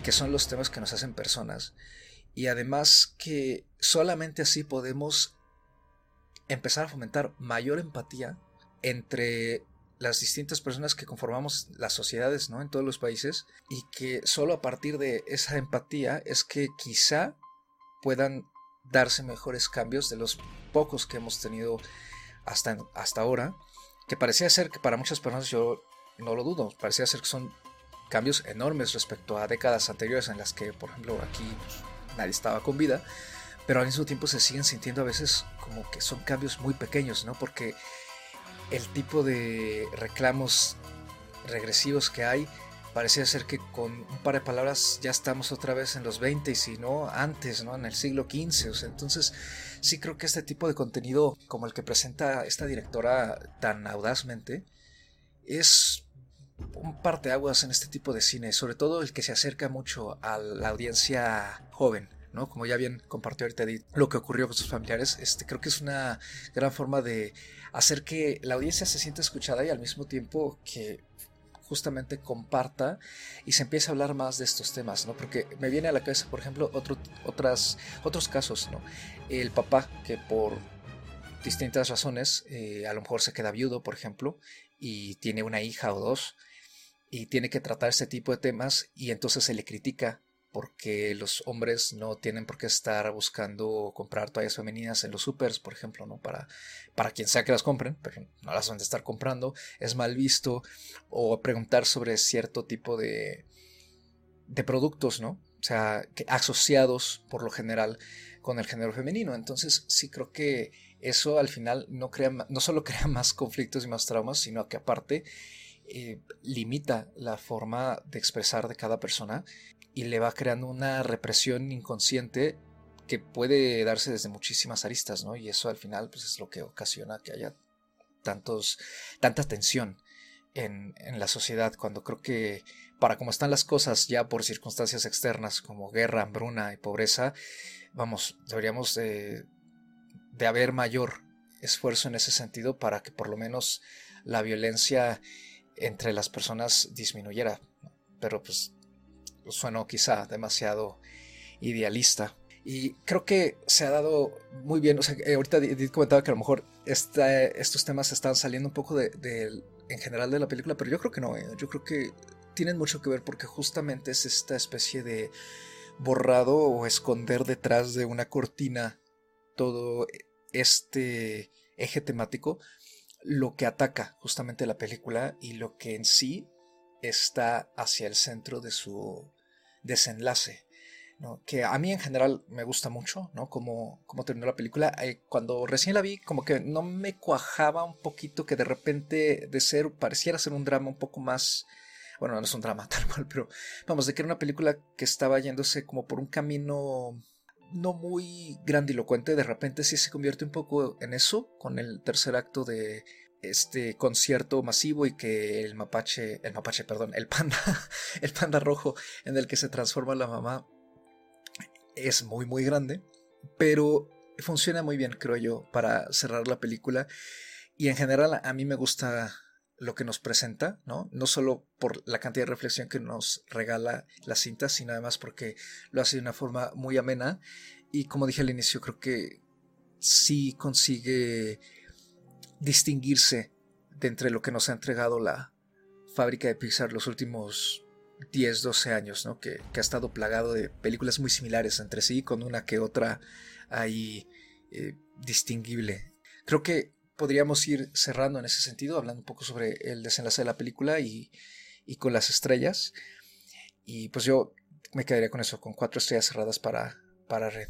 que son los temas que nos hacen personas y además que solamente así podemos empezar a fomentar mayor empatía entre las distintas personas que conformamos las sociedades ¿no? en todos los países y que solo a partir de esa empatía es que quizá puedan darse mejores cambios de los pocos que hemos tenido hasta, hasta ahora, que parecía ser que para muchas personas yo no lo dudo, parecía ser que son cambios enormes respecto a décadas anteriores en las que, por ejemplo, aquí nadie estaba con vida, pero al mismo tiempo se siguen sintiendo a veces como que son cambios muy pequeños, ¿no? Porque el tipo de reclamos regresivos que hay, parecía ser que con un par de palabras ya estamos otra vez en los 20 y si no antes, ¿no? En el siglo XV. O sea, entonces sí creo que este tipo de contenido como el que presenta esta directora tan audazmente es un parteaguas en este tipo de cine, sobre todo el que se acerca mucho a la audiencia joven. ¿no? Como ya bien compartió ahorita Edith, lo que ocurrió con sus familiares, este, creo que es una gran forma de hacer que la audiencia se sienta escuchada y al mismo tiempo que justamente comparta y se empiece a hablar más de estos temas, ¿no? Porque me viene a la cabeza, por ejemplo, otro, otras, otros casos, ¿no? El papá que por distintas razones, eh, a lo mejor se queda viudo, por ejemplo, y tiene una hija o dos, y tiene que tratar este tipo de temas, y entonces se le critica porque los hombres no tienen por qué estar buscando comprar toallas femeninas en los supers, por ejemplo, ¿no? Para, para quien sea que las compren, pero no las van a estar comprando, es mal visto, o preguntar sobre cierto tipo de, de productos, ¿no? O sea, asociados por lo general con el género femenino. Entonces, sí creo que eso al final no, crea, no solo crea más conflictos y más traumas, sino que aparte eh, limita la forma de expresar de cada persona y le va creando una represión inconsciente que puede darse desde muchísimas aristas, ¿no? Y eso al final pues, es lo que ocasiona que haya tantos, tanta tensión en, la sociedad, cuando creo que para como están las cosas ya por circunstancias externas como guerra, hambruna y pobreza, vamos, deberíamos de, de haber mayor esfuerzo en ese sentido para que por lo menos la violencia entre las personas disminuyera. Pero pues sueno quizá demasiado idealista. Y creo que se ha dado muy bien. O sea, eh, ahorita comentaba que a lo mejor estos temas están saliendo un poco de, en general de la película, pero yo creo que no. Eh. Yo creo que tienen mucho que ver porque justamente es esta especie de borrado o esconder detrás de una cortina todo este eje temático lo que ataca justamente la película y lo que en sí está hacia el centro de su desenlace. que a mí en general me gusta mucho, ¿no? Como, como terminó la película. Eh, cuando recién la vi, como que no me cuajaba un poquito que de repente de ser, pareciera ser un drama un poco más... Bueno, no es un drama tal cual, pero vamos, de que era una película que estaba yéndose como por un camino no muy grandilocuente, de repente sí se convierte un poco en eso, con el tercer acto de este concierto masivo y que el mapache, el mapache, perdón, el panda, el panda rojo en el que se transforma la mamá es muy muy grande, pero funciona muy bien, creo yo, para cerrar la película y en general a mí me gusta lo que nos presenta, ¿no? No solo por la cantidad de reflexión que nos regala la cinta, sino además porque lo hace de una forma muy amena y como dije al inicio, creo que sí consigue distinguirse de entre lo que nos ha entregado la fábrica de Pixar los últimos 10, 12 años, ¿no? que, ha estado plagado de películas muy similares entre sí, con una que otra ahí eh, distinguible. Creo que podríamos ir cerrando en ese sentido, hablando un poco sobre el desenlace de la película y, y con las estrellas. Y pues yo me quedaría con eso, con cuatro estrellas cerradas para, para Red.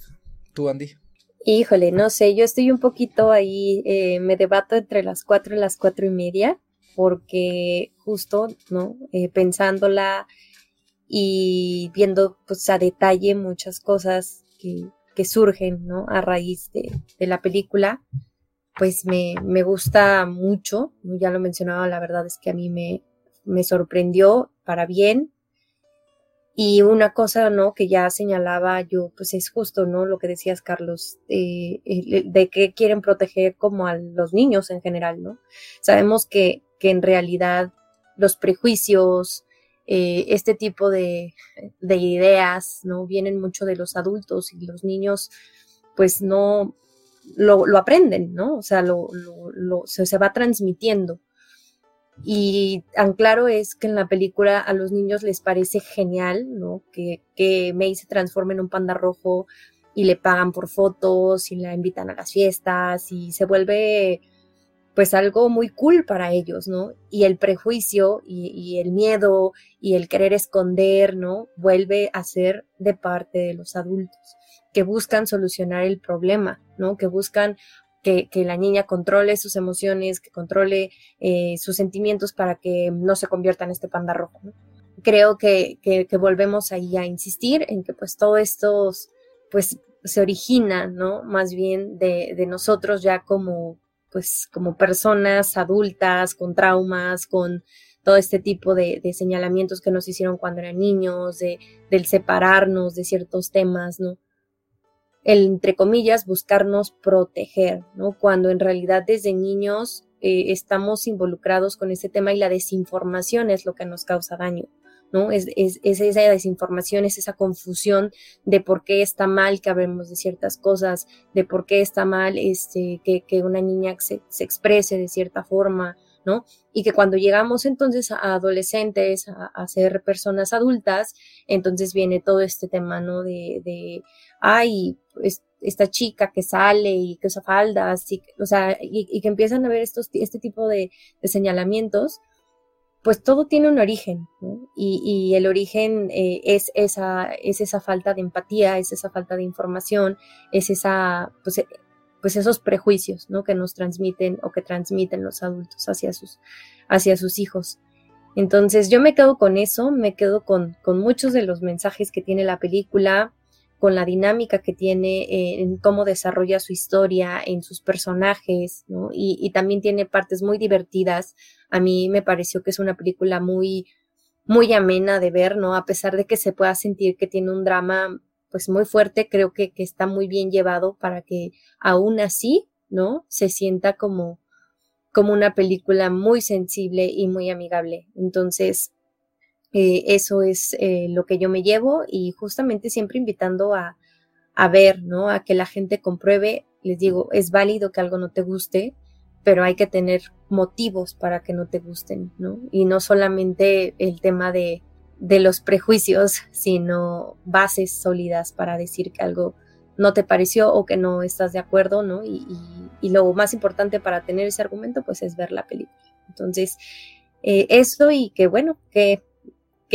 ¿Tú, Andy? Híjole, no sé, yo estoy un poquito ahí, eh, me debato entre las cuatro y las cuatro y media, porque justo, ¿no? Eh, pensándola y viendo pues a detalle muchas cosas que, que surgen, ¿no? A raíz de, de la película, pues me, me, gusta mucho, ya lo mencionaba, la verdad es que a mí me, me sorprendió para bien, y una cosa, ¿no? Que ya señalaba yo, pues es justo, ¿no? Lo que decías, Carlos, eh, de que quieren proteger como a los niños en general, ¿no? Sabemos que, que en realidad los prejuicios, eh, este tipo de, de, ideas, ¿no? Vienen mucho de los adultos y los niños, pues no lo, aprenden, ¿no? O sea, lo, lo, lo se, se va transmitiendo. Y tan claro es que en la película a los niños les parece genial, ¿no? Que, que May se transforme en un panda rojo y le pagan por fotos y la invitan a las fiestas y se vuelve pues algo muy cool para ellos, ¿no? Y el prejuicio y, y, el miedo y el querer esconder, ¿no? Vuelve a ser de parte de los adultos que buscan solucionar el problema, ¿no? Que buscan que, la niña controle sus emociones, que controle eh, sus sentimientos para que no se convierta en este panda rojo. Creo que, que, volvemos ahí a insistir en que pues todo esto pues se origina, ¿no? Más bien de, de nosotros ya como pues como personas adultas con traumas, con todo este tipo de, de, señalamientos que nos hicieron cuando eran niños, de, del separarnos de ciertos temas, ¿no? El, entre comillas, buscarnos proteger, ¿no? Cuando en realidad desde niños eh, estamos involucrados con ese tema y la desinformación es lo que nos causa daño. ¿no? Es, es, es, esa desinformación, es esa confusión de por qué está mal que hablemos de ciertas cosas, de por qué está mal este, que, una niña se, se, exprese de cierta forma, ¿no? Y que cuando llegamos entonces a adolescentes, a, ser personas adultas, entonces viene todo este tema, ¿no? De ay, esta chica que sale y que usa faldas, y, o sea, y, que empiezan a ver estos, este tipo de, señalamientos, pues todo tiene un origen, y, el origen eh, es, esa, es esa falta de empatía, es esa falta de información, es esa, pues, eh, pues esos prejuicios, ¿no? Que nos transmiten o que transmiten los adultos hacia sus, hacia sus hijos. Entonces yo me quedo con eso, me quedo con, con muchos de los mensajes que tiene la película, con la dinámica que tiene, en cómo desarrolla su historia, en sus personajes. Y, y, también tiene partes muy divertidas. A mí me pareció que es una película muy, muy amena de ver, ¿no? A pesar de que se pueda sentir que tiene un drama, pues muy fuerte, creo que, que está muy bien llevado para que aún así, ¿no? Se sienta como, como una película muy sensible y muy amigable. Entonces, eh, eso es eh, lo que yo me llevo y justamente siempre invitando a, a ver, ¿no? A que la gente compruebe, les digo, es válido que algo no te guste, pero hay que tener motivos para que no te gusten, ¿no? Y no solamente el tema de, de los prejuicios, sino bases sólidas para decir que algo no te pareció o que no estás de acuerdo, ¿no? Y, y, y lo más importante para tener ese argumento, pues es ver la película. Entonces, eh, eso y que bueno, que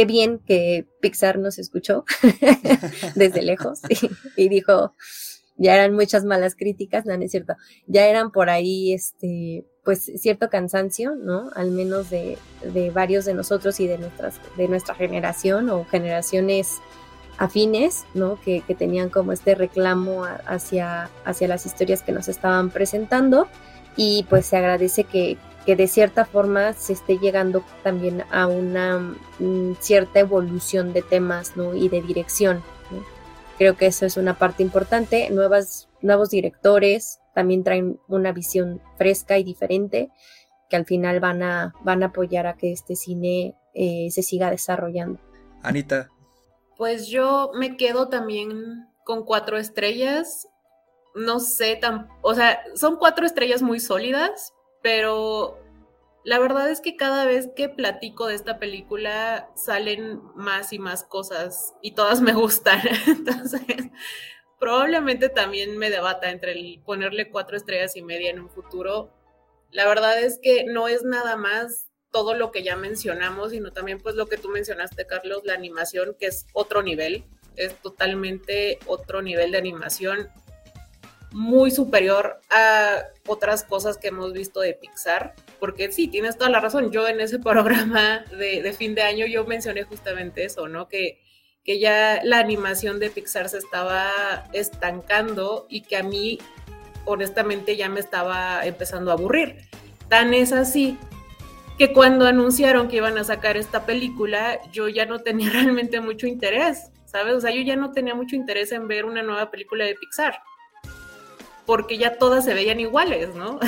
qué bien que Pixar nos escuchó desde lejos y, dijo, ya eran muchas malas críticas, no, es cierto, ya eran por ahí, este, pues cierto cansancio, ¿no? Al menos de, de varios de nosotros y de, nuestras, de nuestra generación o generaciones afines, ¿no? Que, que tenían como este reclamo hacia, hacia las historias que nos estaban presentando y pues se agradece que, que de cierta forma se esté llegando también a una mm, cierta evolución de temas ¿no? y de dirección. Creo que eso es una parte importante. Nuevas, nuevos directores también traen una visión fresca y diferente que al final van a, van a apoyar a que este cine eh, se siga desarrollando. Anita. Pues yo me quedo también con cuatro estrellas. No sé, tan, o sea, son cuatro estrellas muy sólidas, pero la verdad es que cada vez que platico de esta película salen más y más cosas y todas me gustan. Entonces, probablemente también me debata entre el ponerle cuatro estrellas y media en un futuro. La verdad es que no es nada más todo lo que ya mencionamos, sino también pues lo que tú mencionaste, Carlos, la animación, que es otro nivel, es totalmente otro nivel de animación muy superior a otras cosas que hemos visto de Pixar, porque sí, tienes toda la razón. Yo en ese programa de, fin de año yo mencioné justamente eso, ¿no? Que, que ya la animación de Pixar se estaba estancando y que a mí, honestamente, ya me estaba empezando a aburrir. Tan es así que cuando anunciaron que iban a sacar esta película, yo ya no tenía realmente mucho interés, ¿sabes? O sea, yo ya no tenía mucho interés en ver una nueva película de Pixar porque ya todas se veían iguales, ¿no?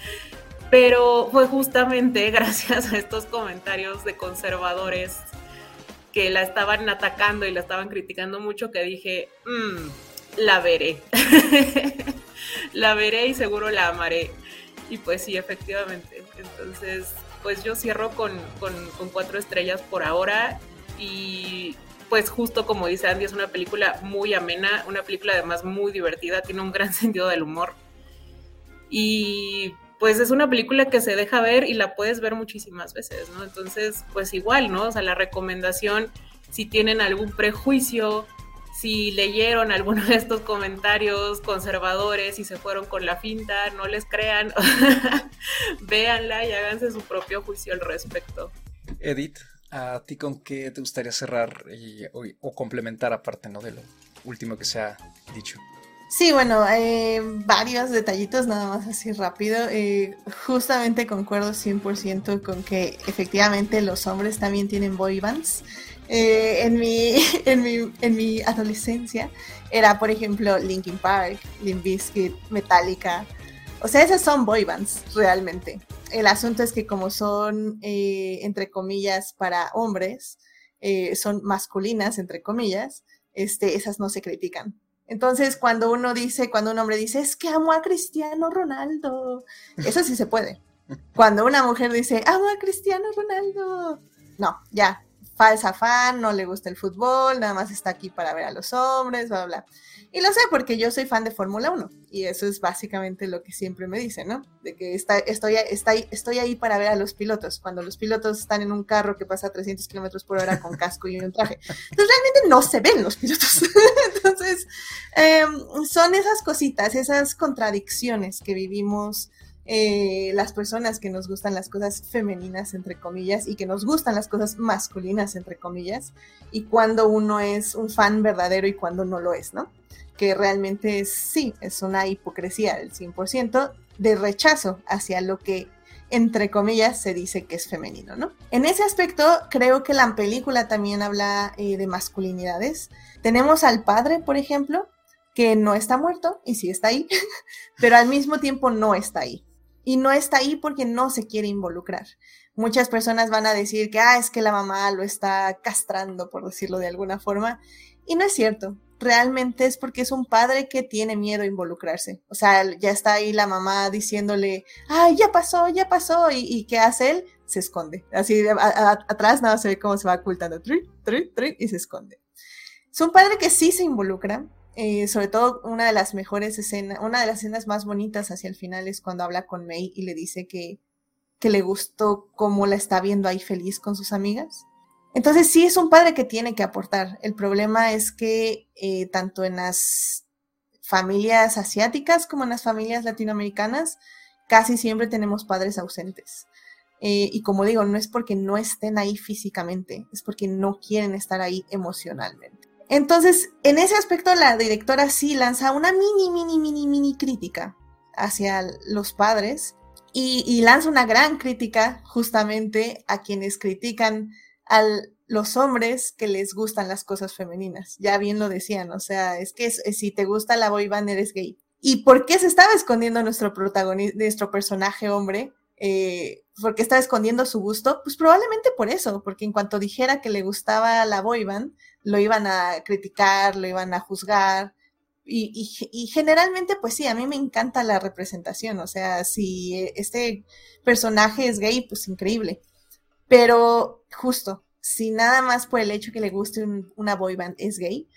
Pero fue justamente gracias a estos comentarios de conservadores que la estaban atacando y la estaban criticando mucho que dije, mm, la veré. la veré y seguro la amaré. Y pues sí, efectivamente. Entonces, pues yo cierro con, con cuatro estrellas por ahora y pues justo como dice Andy, es una película muy amena, una película además muy divertida, tiene un gran sentido del humor. Y pues es una película que se deja ver y la puedes ver muchísimas veces, ¿no? Entonces, pues igual, ¿no? O sea, la recomendación, si tienen algún prejuicio, si leyeron alguno de estos comentarios conservadores y se fueron con la finta, no les crean, véanla y háganse su propio juicio al respecto. Edith. ¿A ti con qué te gustaría cerrar o, complementar aparte ¿no? de lo último que se ha dicho? Sí, bueno, eh, varios detallitos nada más así rápido. Eh, justamente concuerdo 100% con que efectivamente los hombres también tienen boy bands. Eh, en, mi, en, mi, en mi adolescencia era, por ejemplo, Linkin Park, Limp Bizkit, Metallica. O sea, esas son boy bands realmente el asunto es que como son, eh, entre comillas, para hombres, eh, son masculinas, entre comillas, este, esas no se critican. Entonces, cuando uno dice, cuando un hombre dice, es que amo a Cristiano Ronaldo, eso sí se puede. Cuando una mujer dice, amo a Cristiano Ronaldo, no, ya, falsa fan, no le gusta el fútbol, nada más está aquí para ver a los hombres, bla, bla. Y lo sé porque yo soy fan de Fórmula 1 y eso es básicamente lo que siempre me dicen, ¿no? De que está, estoy, está, estoy ahí para ver a los pilotos, cuando los pilotos están en un carro que pasa a 300 kilómetros por hora con casco y un traje. Entonces realmente no se ven los pilotos. Entonces em, son esas cositas, esas contradicciones que vivimos eh, las personas que nos gustan las cosas femeninas, entre comillas, y que nos gustan las cosas masculinas, entre comillas, y cuando uno es un fan verdadero y cuando no lo es, ¿no? Que realmente sí, es una hipocresía del 100% de rechazo hacia lo que entre comillas, se dice que es femenino, ¿no? En ese aspecto, creo que la película también habla eh, de masculinidades. Tenemos al padre, por ejemplo, que no está muerto y sí está ahí, pero al mismo tiempo no está ahí y no está ahí porque no se quiere involucrar. Muchas personas van a decir que, ah, es que la mamá lo está castrando, por decirlo de alguna forma, y no es cierto. Realmente es porque es un padre que tiene miedo a involucrarse. O sea, ya está ahí la mamá diciéndole, ay, ya pasó, ya pasó, y, ¿qué hace él? Se esconde. Así atrás nada se ve cómo se va ocultando, y se esconde. Es un padre que sí se involucra, eh, sobre todo una de las mejores escenas, una de las escenas más bonitas hacia el final es cuando habla con May y le dice que, que le gustó cómo la está viendo ahí feliz con sus amigas. Entonces sí es un padre que tiene que aportar. El problema es que eh, tanto en las familias asiáticas como en las familias latinoamericanas, casi siempre tenemos padres ausentes. Eh, y como digo, no es porque no estén ahí físicamente, es porque no quieren estar ahí emocionalmente. Entonces, en ese aspecto, la directora sí lanza una mini, mini, mini, mini crítica hacia los padres y, lanza una gran crítica justamente a quienes critican a los hombres que les gustan las cosas femeninas. Ya bien lo decían, o sea, es que si te gusta la boy band eres gay. ¿Y por qué se estaba escondiendo nuestro protagonista, nuestro personaje hombre? Eh, ¿Por qué estaba escondiendo su gusto? Pues probablemente por eso, porque en cuanto dijera que le gustaba la boy band, lo iban a criticar, lo iban a juzgar. Y, generalmente, pues sí, a mí me encanta la representación. O sea, si este personaje es gay, pues increíble. Pero justo, si nada más por el hecho que le guste una boy band es gay,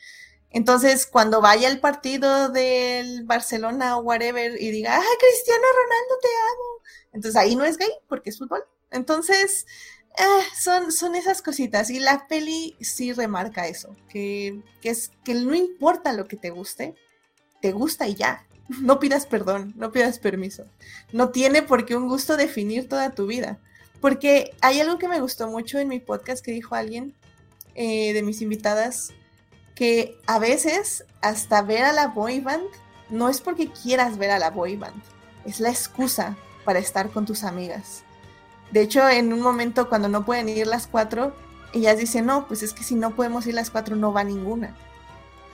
entonces, cuando vaya al partido del Barcelona o whatever y diga, ay, Cristiano Ronaldo, te amo. Entonces ahí no es gay porque es fútbol. Entonces, eh, son, son esas cositas. Y la peli sí remarca eso, que, que, es que no importa lo que te guste, te gusta y ya. No pidas perdón, no pidas permiso. No tiene por qué un gusto definir toda tu vida. Porque hay algo que me gustó mucho en mi podcast que dijo alguien eh, de mis invitadas que a veces hasta ver a la boy band no es porque quieras ver a la boy band, es la excusa para estar con tus amigas. De hecho, en un momento cuando no pueden ir las cuatro, ellas dicen, no, pues es que si no podemos ir las cuatro no va ninguna.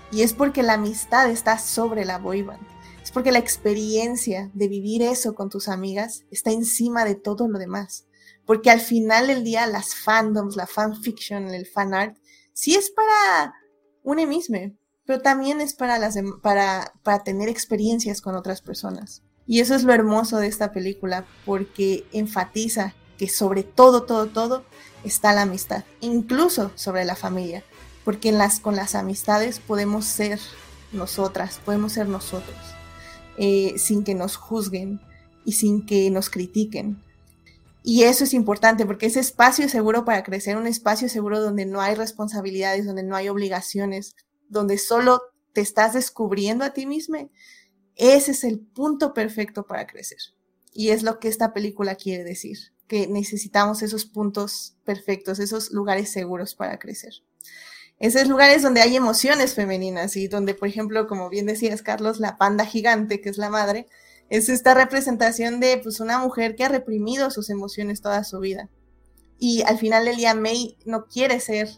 Y es porque la amistad está sobre la boy band. Es porque la experiencia de vivir eso con tus amigas está encima de todo lo demás. Porque al final del día las fandoms, la fanfiction, el fan art, sí es para un mismo, pero también es para, para, para tener experiencias con otras personas. Y eso es lo hermoso de esta película, porque enfatiza que sobre todo, todo, todo está la amistad, incluso sobre la familia, porque con las amistades podemos ser nosotras, podemos ser nosotros, eh, sin que nos juzguen y sin que nos critiquen. Y eso es importante porque ese espacio seguro para crecer, un espacio seguro donde no hay responsabilidades, donde no hay obligaciones, donde solo te estás descubriendo a ti mismo, ese es el punto perfecto para crecer. Y es lo que esta película quiere decir, que necesitamos esos puntos perfectos, esos lugares seguros para crecer. Esos lugares donde hay emociones femeninas y donde, por ejemplo, como bien decías, Carlos, la panda gigante, que es la madre, es esta representación de pues, una mujer que ha reprimido sus emociones toda su vida. Y al final el día May no quiere ser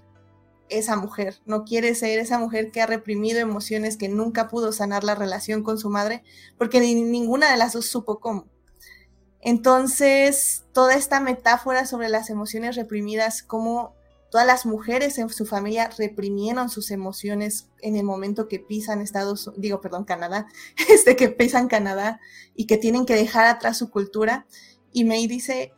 esa mujer, no quiere ser esa mujer que ha reprimido emociones, que nunca pudo sanar la relación con su madre, porque ninguna de las dos supo cómo. Entonces, toda esta metáfora sobre las emociones reprimidas, cómo todas las mujeres en su familia reprimieron sus emociones en el momento que pisan Estados, digo, perdón, Canadá, este que pisan Canadá y que tienen que dejar atrás su cultura. Y May dice,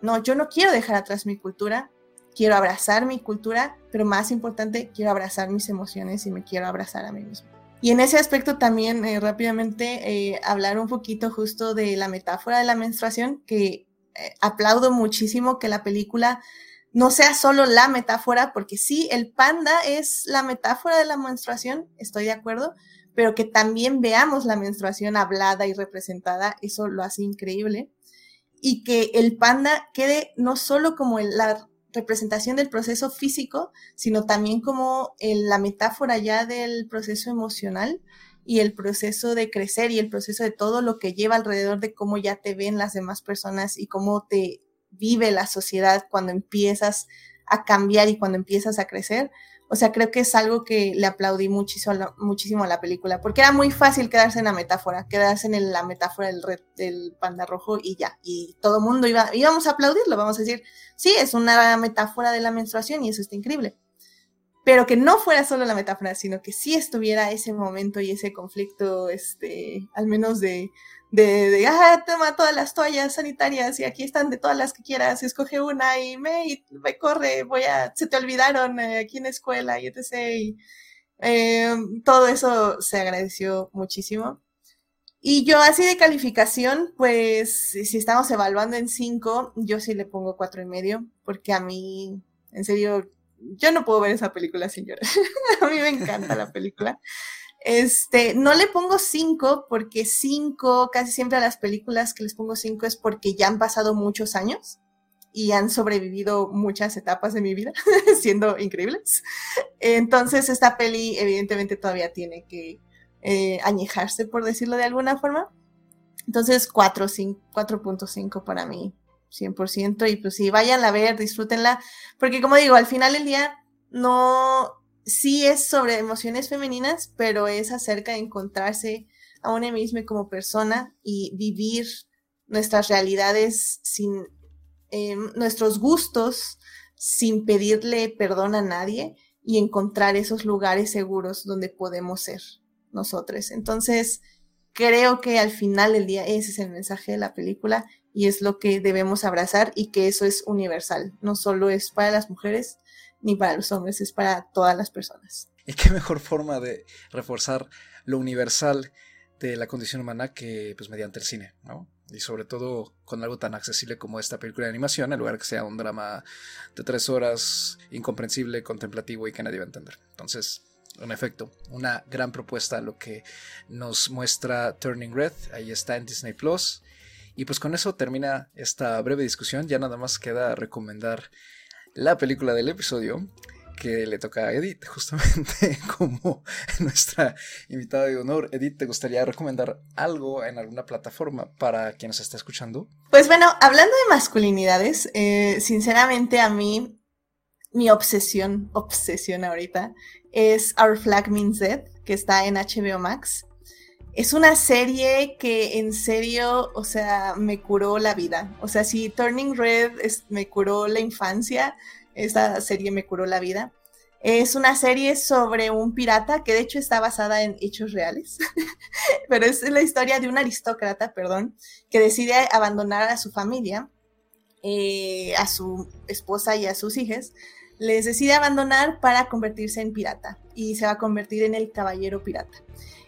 no, yo no quiero dejar atrás mi cultura, quiero abrazar mi cultura, pero más importante, quiero abrazar mis emociones y me quiero abrazar a mí mismo. Y en ese aspecto también eh, rápidamente eh, hablar un poquito justo de la metáfora de la menstruación, que eh, aplaudo muchísimo que la película no sea solo la metáfora, porque sí, el panda es la metáfora de la menstruación, estoy de acuerdo, pero que también veamos la menstruación hablada y representada, eso lo hace increíble. Y que el panda quede no solo como la representación del proceso físico, sino también como la metáfora ya del proceso emocional y el proceso de crecer y el proceso de todo lo que lleva alrededor de cómo ya te ven las demás personas y cómo te vive la sociedad cuando empiezas a cambiar y cuando empiezas a crecer. O sea, creo que es algo que le aplaudí muchísimo, muchísimo a la película, porque era muy fácil quedarse en la metáfora, quedarse en la metáfora del, red, del panda rojo y ya. Y todo el mundo iba, íbamos a aplaudirlo, vamos a decir, sí, es una metáfora de la menstruación y eso está increíble. Pero que no fuera solo la metáfora, sino que sí estuviera ese momento y ese conflicto, este, al menos de, de, de, ah, toma todas las toallas sanitarias y aquí están de todas las que quieras, escoge una y me, me corre, voy a, se te olvidaron eh, aquí en la escuela y etc. Y, eh, todo eso se agradeció muchísimo. Y yo así de calificación, pues si estamos evaluando en cinco, yo sí le pongo cuatro y medio, porque a mí, en serio, yo no puedo ver esa película sin llorar. a mí me encanta la película. Este, no le pongo cinco porque cinco, casi siempre a las películas que les pongo cinco es porque ya han pasado muchos años y han sobrevivido muchas etapas de mi vida, siendo increíbles. Entonces, esta peli evidentemente todavía tiene que eh, añejarse, por decirlo de alguna forma. Entonces, 4.5 para mí, 100%. Y pues sí, vayan a ver, disfrútenla, porque como digo, al final del día no, sí es sobre emociones femeninas, pero es acerca de encontrarse a uno mismo como persona y vivir nuestras realidades sin em, nuestros gustos, sin pedirle perdón a nadie y encontrar esos lugares seguros donde podemos ser nosotros. Entonces, creo que al final del día ese es el mensaje de la película y es lo que debemos abrazar y que eso es universal, no solo es para las mujeres ni para los hombres, es para todas las personas. Y qué mejor forma de reforzar lo universal de la condición humana que pues mediante el cine, ¿no? Y sobre todo con algo tan accesible como esta película de animación, en lugar de que sea un drama de tres horas, incomprensible, contemplativo y que nadie va a entender. Entonces, en efecto, una gran propuesta lo que nos muestra Turning Red. Ahí está en Disney Plus. Y pues con eso termina esta breve discusión. Ya nada más queda recomendar la película del episodio que le toca a Edith, justamente como nuestra invitada de honor. Edith, ¿te gustaría recomendar algo en alguna plataforma para quien nos está escuchando? Pues bueno, hablando de masculinidades, eh, sinceramente a mí mi obsesión, obsesión ahorita, es Our Flag Means Dead, que está en HBO Max. Es una serie que en serio, o sea, me curó la vida. O sea, si Turning Red me curó la infancia, esta serie me curó la vida. Es una serie sobre un pirata que de hecho está basada en hechos reales, pero es la historia de un aristócrata, perdón, que decide abandonar a su familia, eh, a su esposa y a sus hijas, les decide abandonar para convertirse en pirata y se va a convertir en el caballero pirata.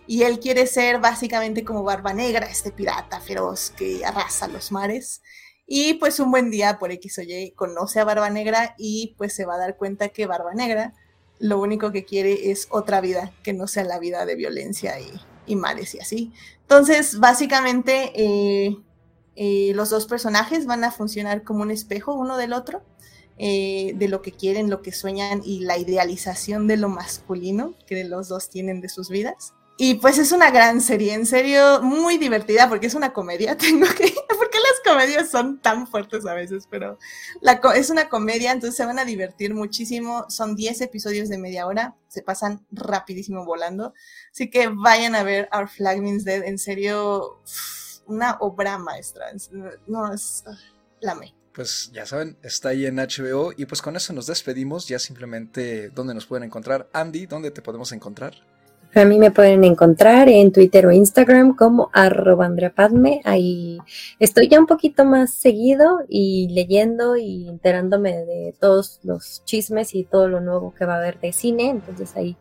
Y él quiere ser básicamente como Barba Negra, este pirata feroz que arrasa los mares. Y pues un buen día por X o Y conoce a Barba Negra y pues se va a dar cuenta que Barba Negra lo único que quiere es otra vida que no sea la vida de violencia y, y mares y así. Entonces, básicamente, eh, eh, los dos personajes van a funcionar como un espejo uno del otro eh, de lo que quieren, lo que sueñan y la idealización de lo masculino que los dos tienen de sus vidas. Y pues es una gran serie, en serio, muy divertida porque es una comedia, tengo que... porque las comedias son tan fuertes a veces, pero es una comedia, entonces se van a divertir muchísimo. Son 10 episodios de media hora, se pasan rapidísimo volando. Así que vayan a ver Our Flag Means Dead, en serio, una obra maestra. No, es... La me pues ya saben, está ahí en HBO y pues con eso nos despedimos, ya simplemente dónde nos pueden encontrar. Andy, ¿dónde te podemos encontrar? A mí me pueden encontrar en Twitter o Instagram como arroba Andrea Padme. Ahí estoy ya un poquito más seguido y leyendo y enterándome de todos los chismes y todo lo nuevo que va a haber de cine. Entonces ahí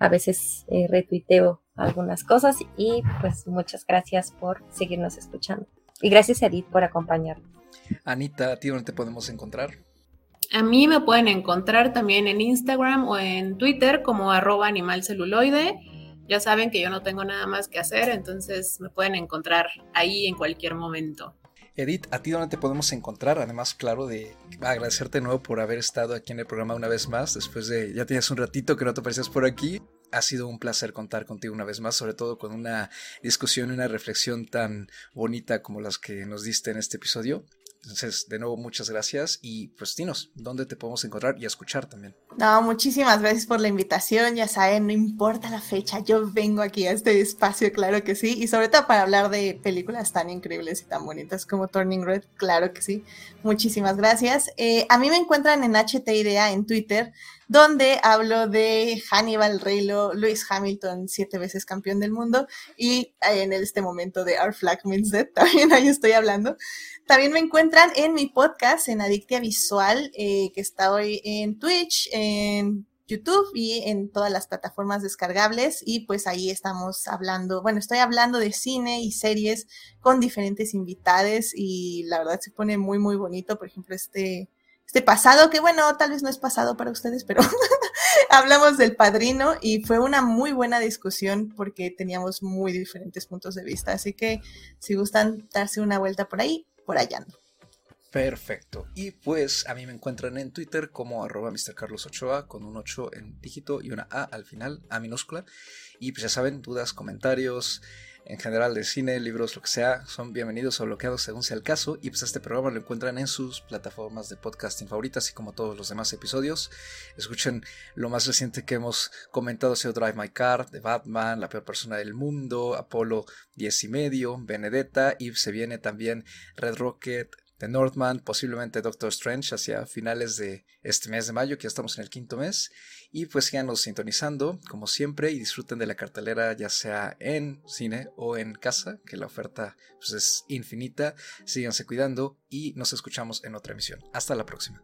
a veces eh, retuiteo algunas cosas y pues muchas gracias por seguirnos escuchando. Y gracias a Edith por acompañarnos. Anita, ¿a ti dónde te podemos encontrar? A mí me pueden encontrar también en Instagram o en Twitter como arroba animalceluloide. Ya saben que yo no tengo nada más que hacer, entonces me pueden encontrar ahí en cualquier momento. Edith, ¿a ti dónde te podemos encontrar? Además, claro, de agradecerte de nuevo por haber estado aquí en el programa una vez más, después de, ya tienes un ratito que no te aparecías por aquí. Ha sido un placer contar contigo una vez más, sobre todo con una discusión y una reflexión tan bonita como las que nos diste en este episodio. Entonces, de nuevo, muchas gracias y pues dinos, ¿dónde te podemos encontrar y escuchar también? No, muchísimas gracias por la invitación, ya saben, no importa la fecha, yo vengo aquí a este espacio, claro que sí, y sobre todo para hablar de películas tan increíbles y tan bonitas como Turning Red, claro que sí, muchísimas gracias. Eh, a mí me encuentran en HT Idea en Twitter, donde hablo de Hannibal Reylo, Lewis Hamilton, siete veces campeón del mundo, y en este momento de Our Flag Means Dead, también ahí estoy hablando. También me encuentran en mi podcast, en Adictia Visual, eh, que está hoy en Twitch, en YouTube y en todas las plataformas descargables. Y pues ahí estamos hablando, bueno, estoy hablando de cine y series con diferentes invitados y la verdad se pone muy, muy bonito. Por ejemplo, este este pasado, que bueno, tal vez no es pasado para ustedes, pero hablamos del padrino y fue una muy buena discusión porque teníamos muy diferentes puntos de vista. Así que si gustan darse una vuelta por ahí, por allá. ¿no? Perfecto. Y pues a mí me encuentran en Twitter como arroba Mr. Carlos Ochoa con un 8 en dígito y una A al final, A minúscula. Y pues ya saben, dudas, comentarios, en general de cine, libros, lo que sea, son bienvenidos o bloqueados según sea el caso. Y pues este programa lo encuentran en sus plataformas de podcasting favoritas, así como todos los demás episodios. Escuchen lo más reciente que hemos comentado, sido Drive My Car, de Batman, La peor persona del mundo, Apolo 10 y medio, Benedetta, y se viene también Red Rocket, de Northman, posiblemente Doctor Strange hacia finales de este mes de mayo, que ya estamos en el quinto mes. Y pues síganos sintonizando, como siempre, y disfruten de la cartelera, ya sea en cine o en casa, que la oferta pues, es infinita. Síganse cuidando y nos escuchamos en otra emisión. Hasta la próxima.